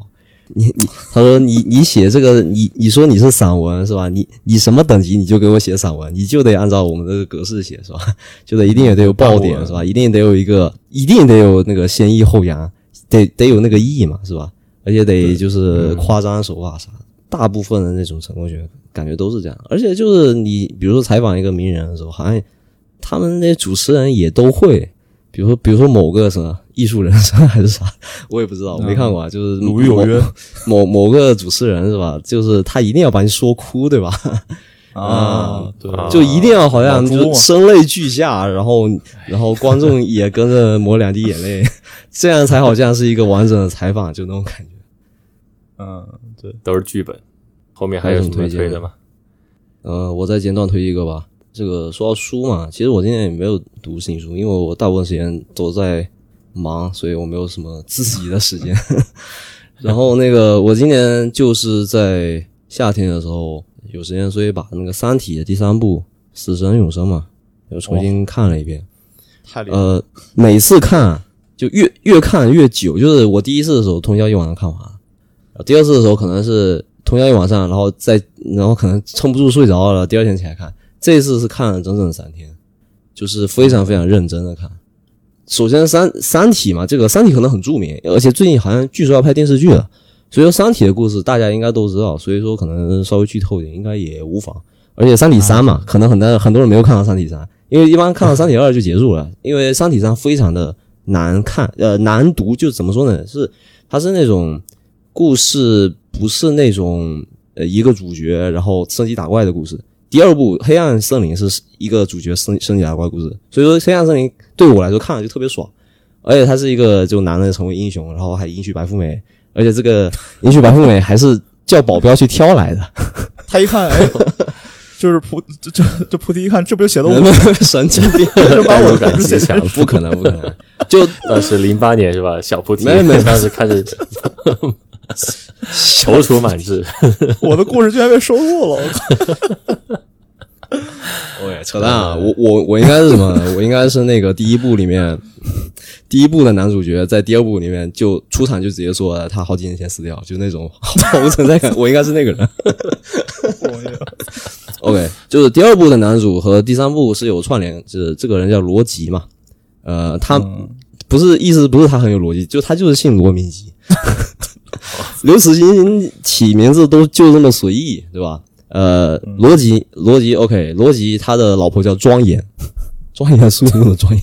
你你他说你你写这个你你说你是散文是吧？你你什么等级你就给我写散文，你就得按照我们这个格式写是吧？就得一定也得有爆点是吧？一定得有一个一定得有那个先抑后扬，得得有那个意嘛是吧？而且得就是夸张手法啥的。大部分的那种成功学感觉都是这样。而且就是你比如说采访一个名人的时候，好像他们那些主持人也都会，比如说比如说某个什么艺术人生还是啥，我也不知道，我没看过啊。就是鲁豫有约某某个主持人是吧？就是他一定要把你说哭，对吧？啊，对，就一定要好像声泪俱下，然后 然后观众也跟着抹两滴眼泪，这样才好像是一个完整的采访，就那种感觉。嗯，对，都是剧本。后面还有什么推的吗？呃，我再简短推一个吧。这个说到书嘛，其实我今年也没有读新书，因为我大部分时间都在忙，所以我没有什么自己的时间。然后那个，我今年就是在夏天的时候有时间，所以把那个《三体》的第三部《死神永生》嘛，又重新看了一遍。太厉害，呃，每次看就越越看越久，就是我第一次的时候通宵一晚上看完，然后第二次的时候可能是通宵一晚上，然后再然后可能撑不住睡着了，第二天起来看。这次是看了整整三天，就是非常非常认真的看。首先三三体嘛，这个三体可能很著名，而且最近好像据说要拍电视剧了，所以说三体的故事大家应该都知道，所以说可能稍微剧透一点应该也无妨。而且三体三嘛，可能很多很多人没有看到三体三，因为一般看到三体二就结束了，因为三体三非常的难看，呃，难读，就怎么说呢？是它是那种故事，不是那种呃一个主角然后升级打怪的故事。第二部《黑暗森林》是一个主角升升级打怪故事，所以说《黑暗森林》对我来说看了就特别爽，而且他是一个就男的成为英雄，然后还迎娶白富美，而且这个迎娶白富美还是叫保镖去挑来的，他一看，哎，就是菩这这这菩提一看，这不就写的我神经病，就把我代入感极强。不可能不可能，就当时零八年是吧？小菩提没没当时看着 踌躇满志。我的故事居然被收录了，我靠！OK，扯淡啊！我我我应该是什么？我应该是那个第一部里面，第一部的男主角，在第二部里面就出场就直接说他好几年前死掉，就那种毫无存在感。我应该是那个人。OK，就是第二部的男主和第三部是有串联，就是这个人叫罗辑嘛。呃，他不是意思不是他很有逻辑，就他就是姓罗名基。刘慈欣起名字都就这么随意，对吧？呃，罗辑，罗辑，OK，罗辑他的老婆叫庄严，庄严肃穆的庄严，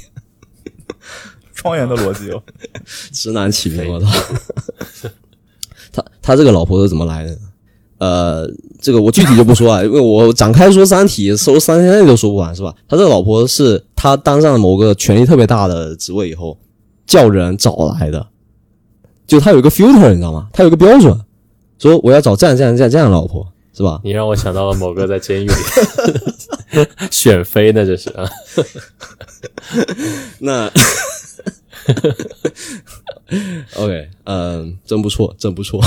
庄严的逻辑哦，直男起名，我操！他他这个老婆是怎么来的？呃，这个我具体就不说啊，因为我展开说《三体》，说三天内都说不完，是吧？他这个老婆是他当上某个权力特别大的职位以后，叫人找来的，就他有一个 filter，你知道吗？他有一个标准，说我要找这样这样这样这样的老婆，是吧？你让我想到了某个在监狱里 选妃呢，这是啊，那 OK，嗯、真不错，真不错。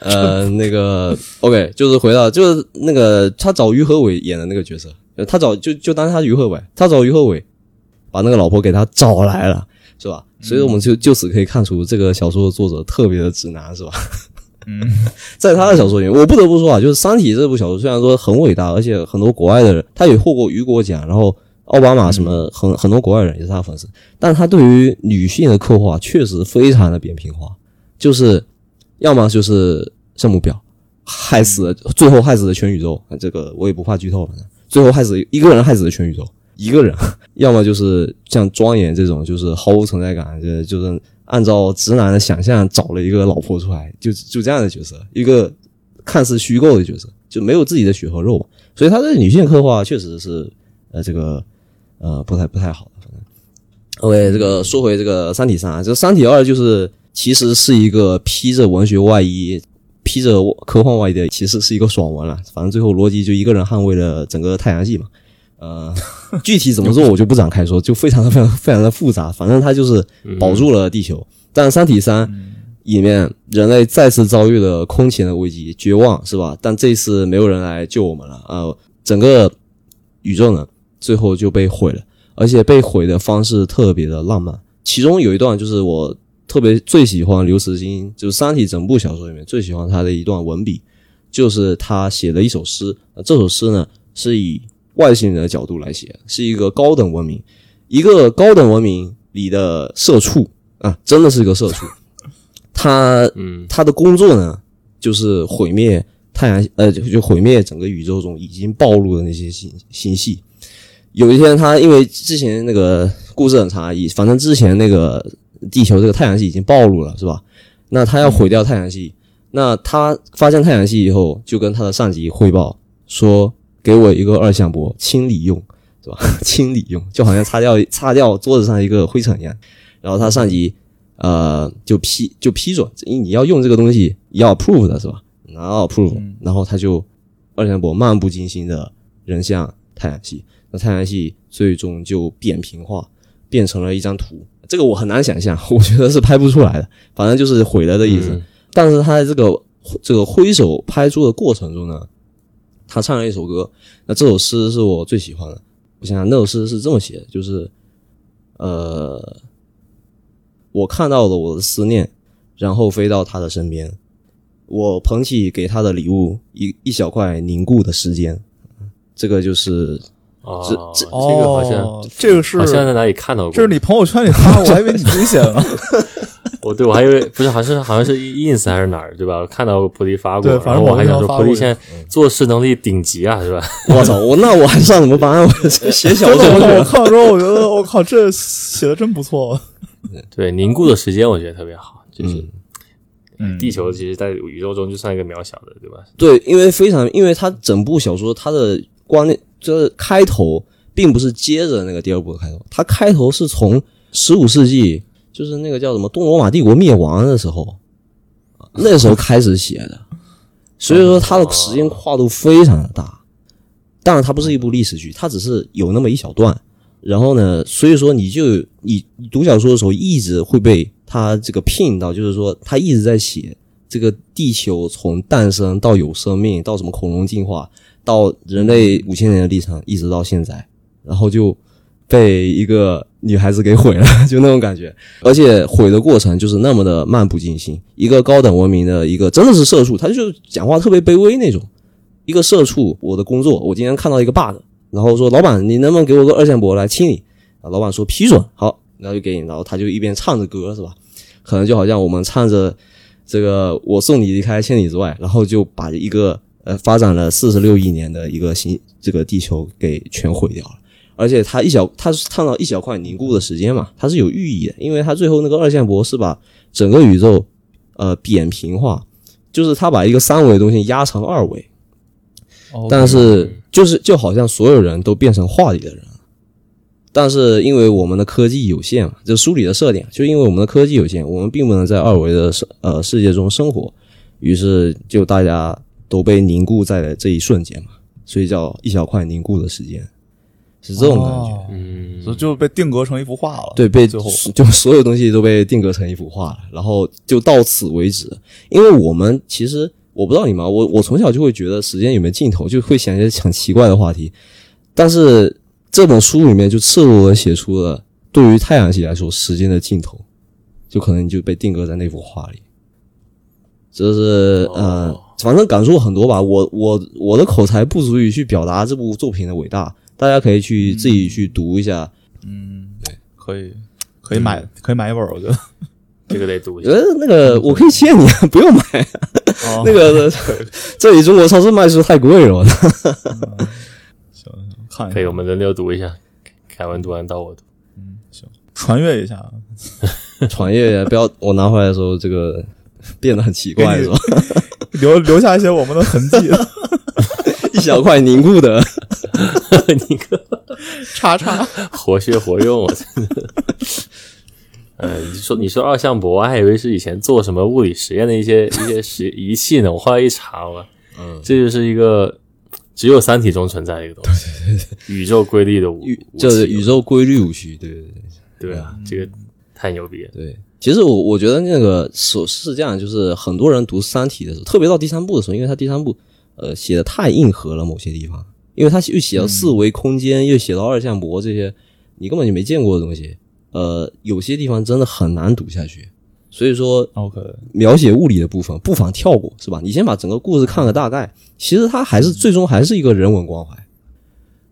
呃，那个 OK，就是回到就是那个他找于和伟演的那个角色，呃他找就就当他于和伟，他找于和伟把那个老婆给他找来了，是吧？所以我们就就此可以看出这个小说的作者特别的直男，是吧？嗯，在他的小说里面，我不得不说啊，就是《三体》这部小说虽然说很伟大，而且很多国外的人他也获过雨果奖，然后奥巴马什么很很多国外人也是他的粉丝，但他对于女性的刻画确实非常的扁平化，就是要么就是圣母婊，害死了最后害死了全宇宙，这个我也不怕剧透，反正最后害死一个人害死了全宇宙，一个人，要么就是像庄严这种就是毫无存在感，这就是按照直男的想象找了一个老婆出来，就就这样的角色，一个看似虚构的角色，就没有自己的血和肉嘛，所以他的女性刻画确实是呃这个呃不太不太好的，反正 OK 这个说回这个《三体三》啊，这《三体二》就是其实是一个披着文学外衣。披着科幻外衣的，其实是一个爽文了。反正最后罗辑就一个人捍卫了整个太阳系嘛。呃，具体怎么做我就不展开说，就非常的非常非常的复杂。反正他就是保住了地球。但《三体三》里面人类再次遭遇了空前的危机，绝望是吧？但这次没有人来救我们了啊、呃！整个宇宙呢，最后就被毁了，而且被毁的方式特别的浪漫。其中有一段就是我特别最喜欢刘慈欣，就是《三体》整部小说里面最喜欢他的一段文笔，就是他写的一首诗。这首诗呢是以外星人的角度来写，是一个高等文明，一个高等文明里的社畜啊，真的是一个社畜。他嗯他的工作呢，就是毁灭太阳，呃，就就毁灭整个宇宙中已经暴露的那些星星系。有一天，他因为之前那个故事很长，以反正之前那个地球这个太阳系已经暴露了，是吧？那他要毁掉太阳系，那他发现太阳系以后，就跟他的上级汇报说：“给我一个二向箔，清理用，是吧？清理用，就好像擦掉擦掉桌子上一个灰尘一样。”然后他上级呃就批就批准，你要用这个东西要 approve 的是吧？拿到 approve，、然后他就二向箔漫不经心的扔向太阳系，那太阳系最终就扁平化，变成了一张图。这个我很难想象，我觉得是拍不出来的，反正就是毁了的意思。嗯但是他在这个这个挥手拍出的过程中呢，他唱了一首歌，那这首诗是我最喜欢的。我想想，那首诗是这么写的，就是呃，我看到了我的思念，然后飞到他的身边，我捧起给他的礼物，一一小块凝固的时间。这个就是哦，这这个好像哦这个是好像在哪里看到过，这是你朋友圈里发，我还以为你自己写的呢。我对我还以为不是，好像是好像是 ins 还是哪儿对吧？我看到菩提发过，对反正然后我还想说菩提现在做事能力顶级啊，是吧？我操，我那我还上什么班？我 写小说看我看了之后，我觉得我靠，这写的真不错。对，凝固的时间我觉得特别好，就是嗯地球其实在宇宙中就算一个渺小的，对吧？对，因为非常，因为它整部小说它的观念就是开头并不是接着那个第二部的开头，它开头是从十五世纪，就是那个叫什么东罗马帝国灭亡的时候，那时候开始写的，所以说它的时间跨度非常的大。当然，它不是一部历史剧，它只是有那么一小段。然后呢，所以说你就你你读小说的时候，一直会被它这个聘到，就是说它一直在写这个地球从诞生到有生命，到什么恐龙进化，到人类五千年的历程，一直到现在，然后就被一个女孩子给毁了，就那种感觉。而且毁的过程就是那么的漫不经心。一个高等文明的一个真的是社畜，他就讲话特别卑微那种。一个社畜，我的工作，我今天看到一个 bug，然后说老板，你能不能给我个二线博来清理？啊，老板说批准，好，然后就给你，然后他就一边唱着歌是吧？可能就好像我们唱着这个“我送你离开千里之外”，然后就把一个呃发展了四十六亿年的一个星这个地球给全毁掉了。而且他一小，他是看到一小块凝固的时间嘛，它是有寓意的，因为他最后那个二线箔是把整个宇宙呃扁平化，就是他把一个三维的东西压成二维，但是就是就好像所有人都变成画里的人，但是因为我们的科技有限嘛，就书里的设定，就因为我们的科技有限，我们并不能在二维的世呃世界中生活，于是就大家都被凝固在了这一瞬间嘛，所以叫一小块凝固的时间，是这种感觉。哦嗯，就就被定格成一幅画了。对，被最后 就所有东西都被定格成一幅画了，然后就到此为止。因为我们其实我不知道你们啊，我我从小就会觉得时间有没有尽头，就会想一些很奇怪的话题。但是这本书里面就赤裸裸写出了对于太阳系来说时间的尽头，就可能你就被定格在那幅画里。这是呃哦，反正感触很多吧。我我我的口才不足以去表达这部作品的伟大，大家可以去自己去读一下。嗯，对可以可以买可以买一本，我觉得。这个得读一下。呃，那个我可以借你，不用买。哦那个 这里中国超市卖书太贵了，我操看一下可以，我们轮流读一下，凯文读完到我读。嗯，行传阅一下。传阅不要我拿回来的时候，这个变得很奇怪是吧？留留下一些我们的痕迹，一小块凝固的，你个叉叉。活学活用，我真的。呃，你说你说二向箔，我还以为是以前做什么物理实验的一些一些实仪器呢。我后来一查，我嗯，这就是一个只有《三体》中存在的一个东西，宇宙规律的就是宇宙规律武器，对对对对啊，这个太牛逼了。对。其实我我觉得那个是是这样，就是很多人读《三体》的时候，特别到第三部的时候，因为它第三部呃写的太硬核了，某些地方，因为他又写到四维空间，又写到二向箔这些你根本就没见过的东西，呃，有些地方真的很难读下去。所以说，OK，描写物理的部分不妨跳过，是吧？你先把整个故事看个大概，其实它还是最终还是一个人文关怀，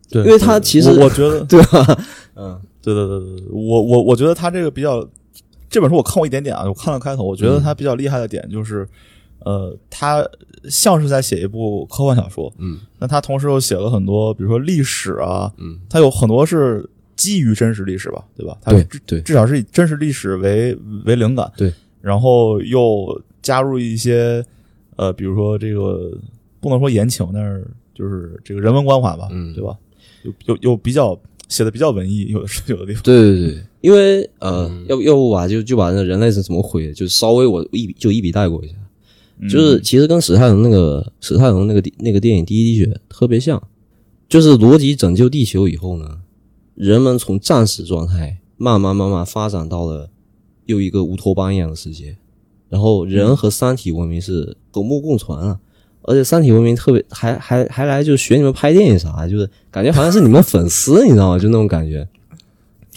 对，因为它其实我我觉得，对吧？嗯，对对对对对，我我我觉得他这个比较，这本书我看过一点点啊，我看了开头，我觉得他比较厉害的点就是，呃，他像是在写一部科幻小说，嗯，那他同时又写了很多，比如说历史啊，嗯，他有很多是基于真实历史吧，对吧？他对至对。至少是以真实历史为为灵感，对，然后又加入一些呃，比如说这个不能说言情，但是就是这个人文关怀吧，嗯。对吧？又又又比较写的比较文艺，有的是有的地方，对对对，因为呃，嗯。要不要不吧，就就把那人类是怎么毁的，就稍微我一笔就一笔带过一下。嗯就是其实跟史泰龙那个史泰龙那个那个电影《第一滴血》特别像，就是罗辑拯救地球以后呢，人们从战死状态慢慢慢慢发展到了又一个乌托邦一样的世界，然后人和三体文明是和睦共存啊。而且三体文明特别还还还来就学你们拍电影啥，就是感觉好像是你们粉丝，你知道吗？就那种感觉。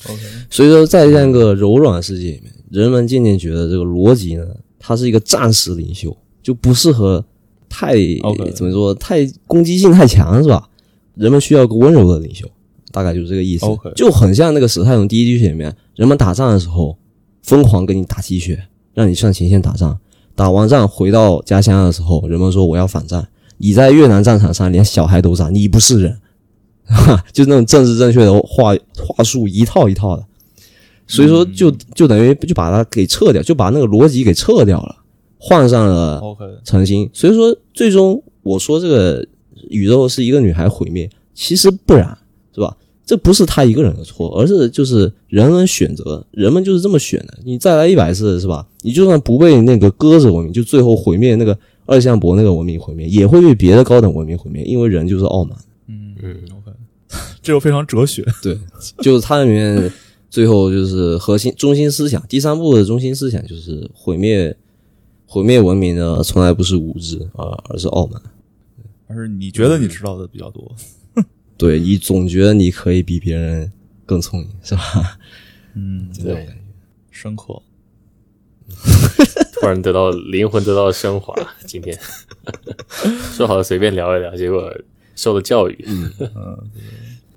OK，所以说，在这样一个柔软世界里面，人们渐渐觉得这个罗辑呢，他是一个战时领袖，就不适合太怎么说，太攻击性太强，是吧？人们需要个温柔的领袖，大概就是这个意思。就很像那个史泰龙第一滴血里面，人们打仗的时候疯狂给你打鸡血，让你上前线打仗，打完仗回到家乡的时候，人们说我要反战，你在越南战场上连小孩都杀，你不是人。哈，就那种政治正确的话话术一套一套的，所以说就就等于就把它给撤掉，就把那个逻辑给撤掉了，换上了 OK，诚心。所以说，最终我说这个宇宙是一个女孩毁灭，其实不然，是吧？这不是他一个人的错，而是就是人们选择，人们就是这么选的。你再来一百次，是吧？你就算不被那个鸽子文明，就最后毁灭那个二向箔那个文明毁灭，也会被别的高等文明毁灭，因为人就是傲慢。嗯嗯，OK，这又非常哲学，对，就是它里面最后就是核心中心思想，第三部的中心思想就是毁灭毁灭文明呢，从来不是无知啊，而是傲慢。而是你觉得你知道的比较多，对你总觉得你可以比别人更聪明，是吧？嗯，这种感觉。深刻。突然得到灵魂得到了升华。今天 说好了随便聊一聊，结果受了教育。嗯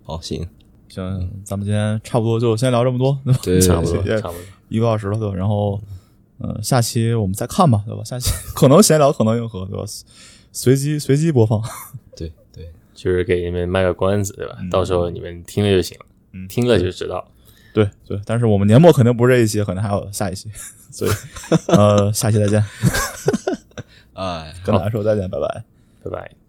好，行，行，咱们今天差不多就先聊这么多，对差不多，差不多。一个小时了，对吧？然后，嗯、下期我们再看吧，对吧？下期 可能闲聊，可能硬核，对吧？随机随机播放。对对，就是给你们卖个关子，对吧？到时候你们听了就行了，嗯听了就知道。对对，但是我们年末肯定不是这一期，可能还有下一期，所以呃，下期再见，哎。跟大家说再见，拜拜。拜拜。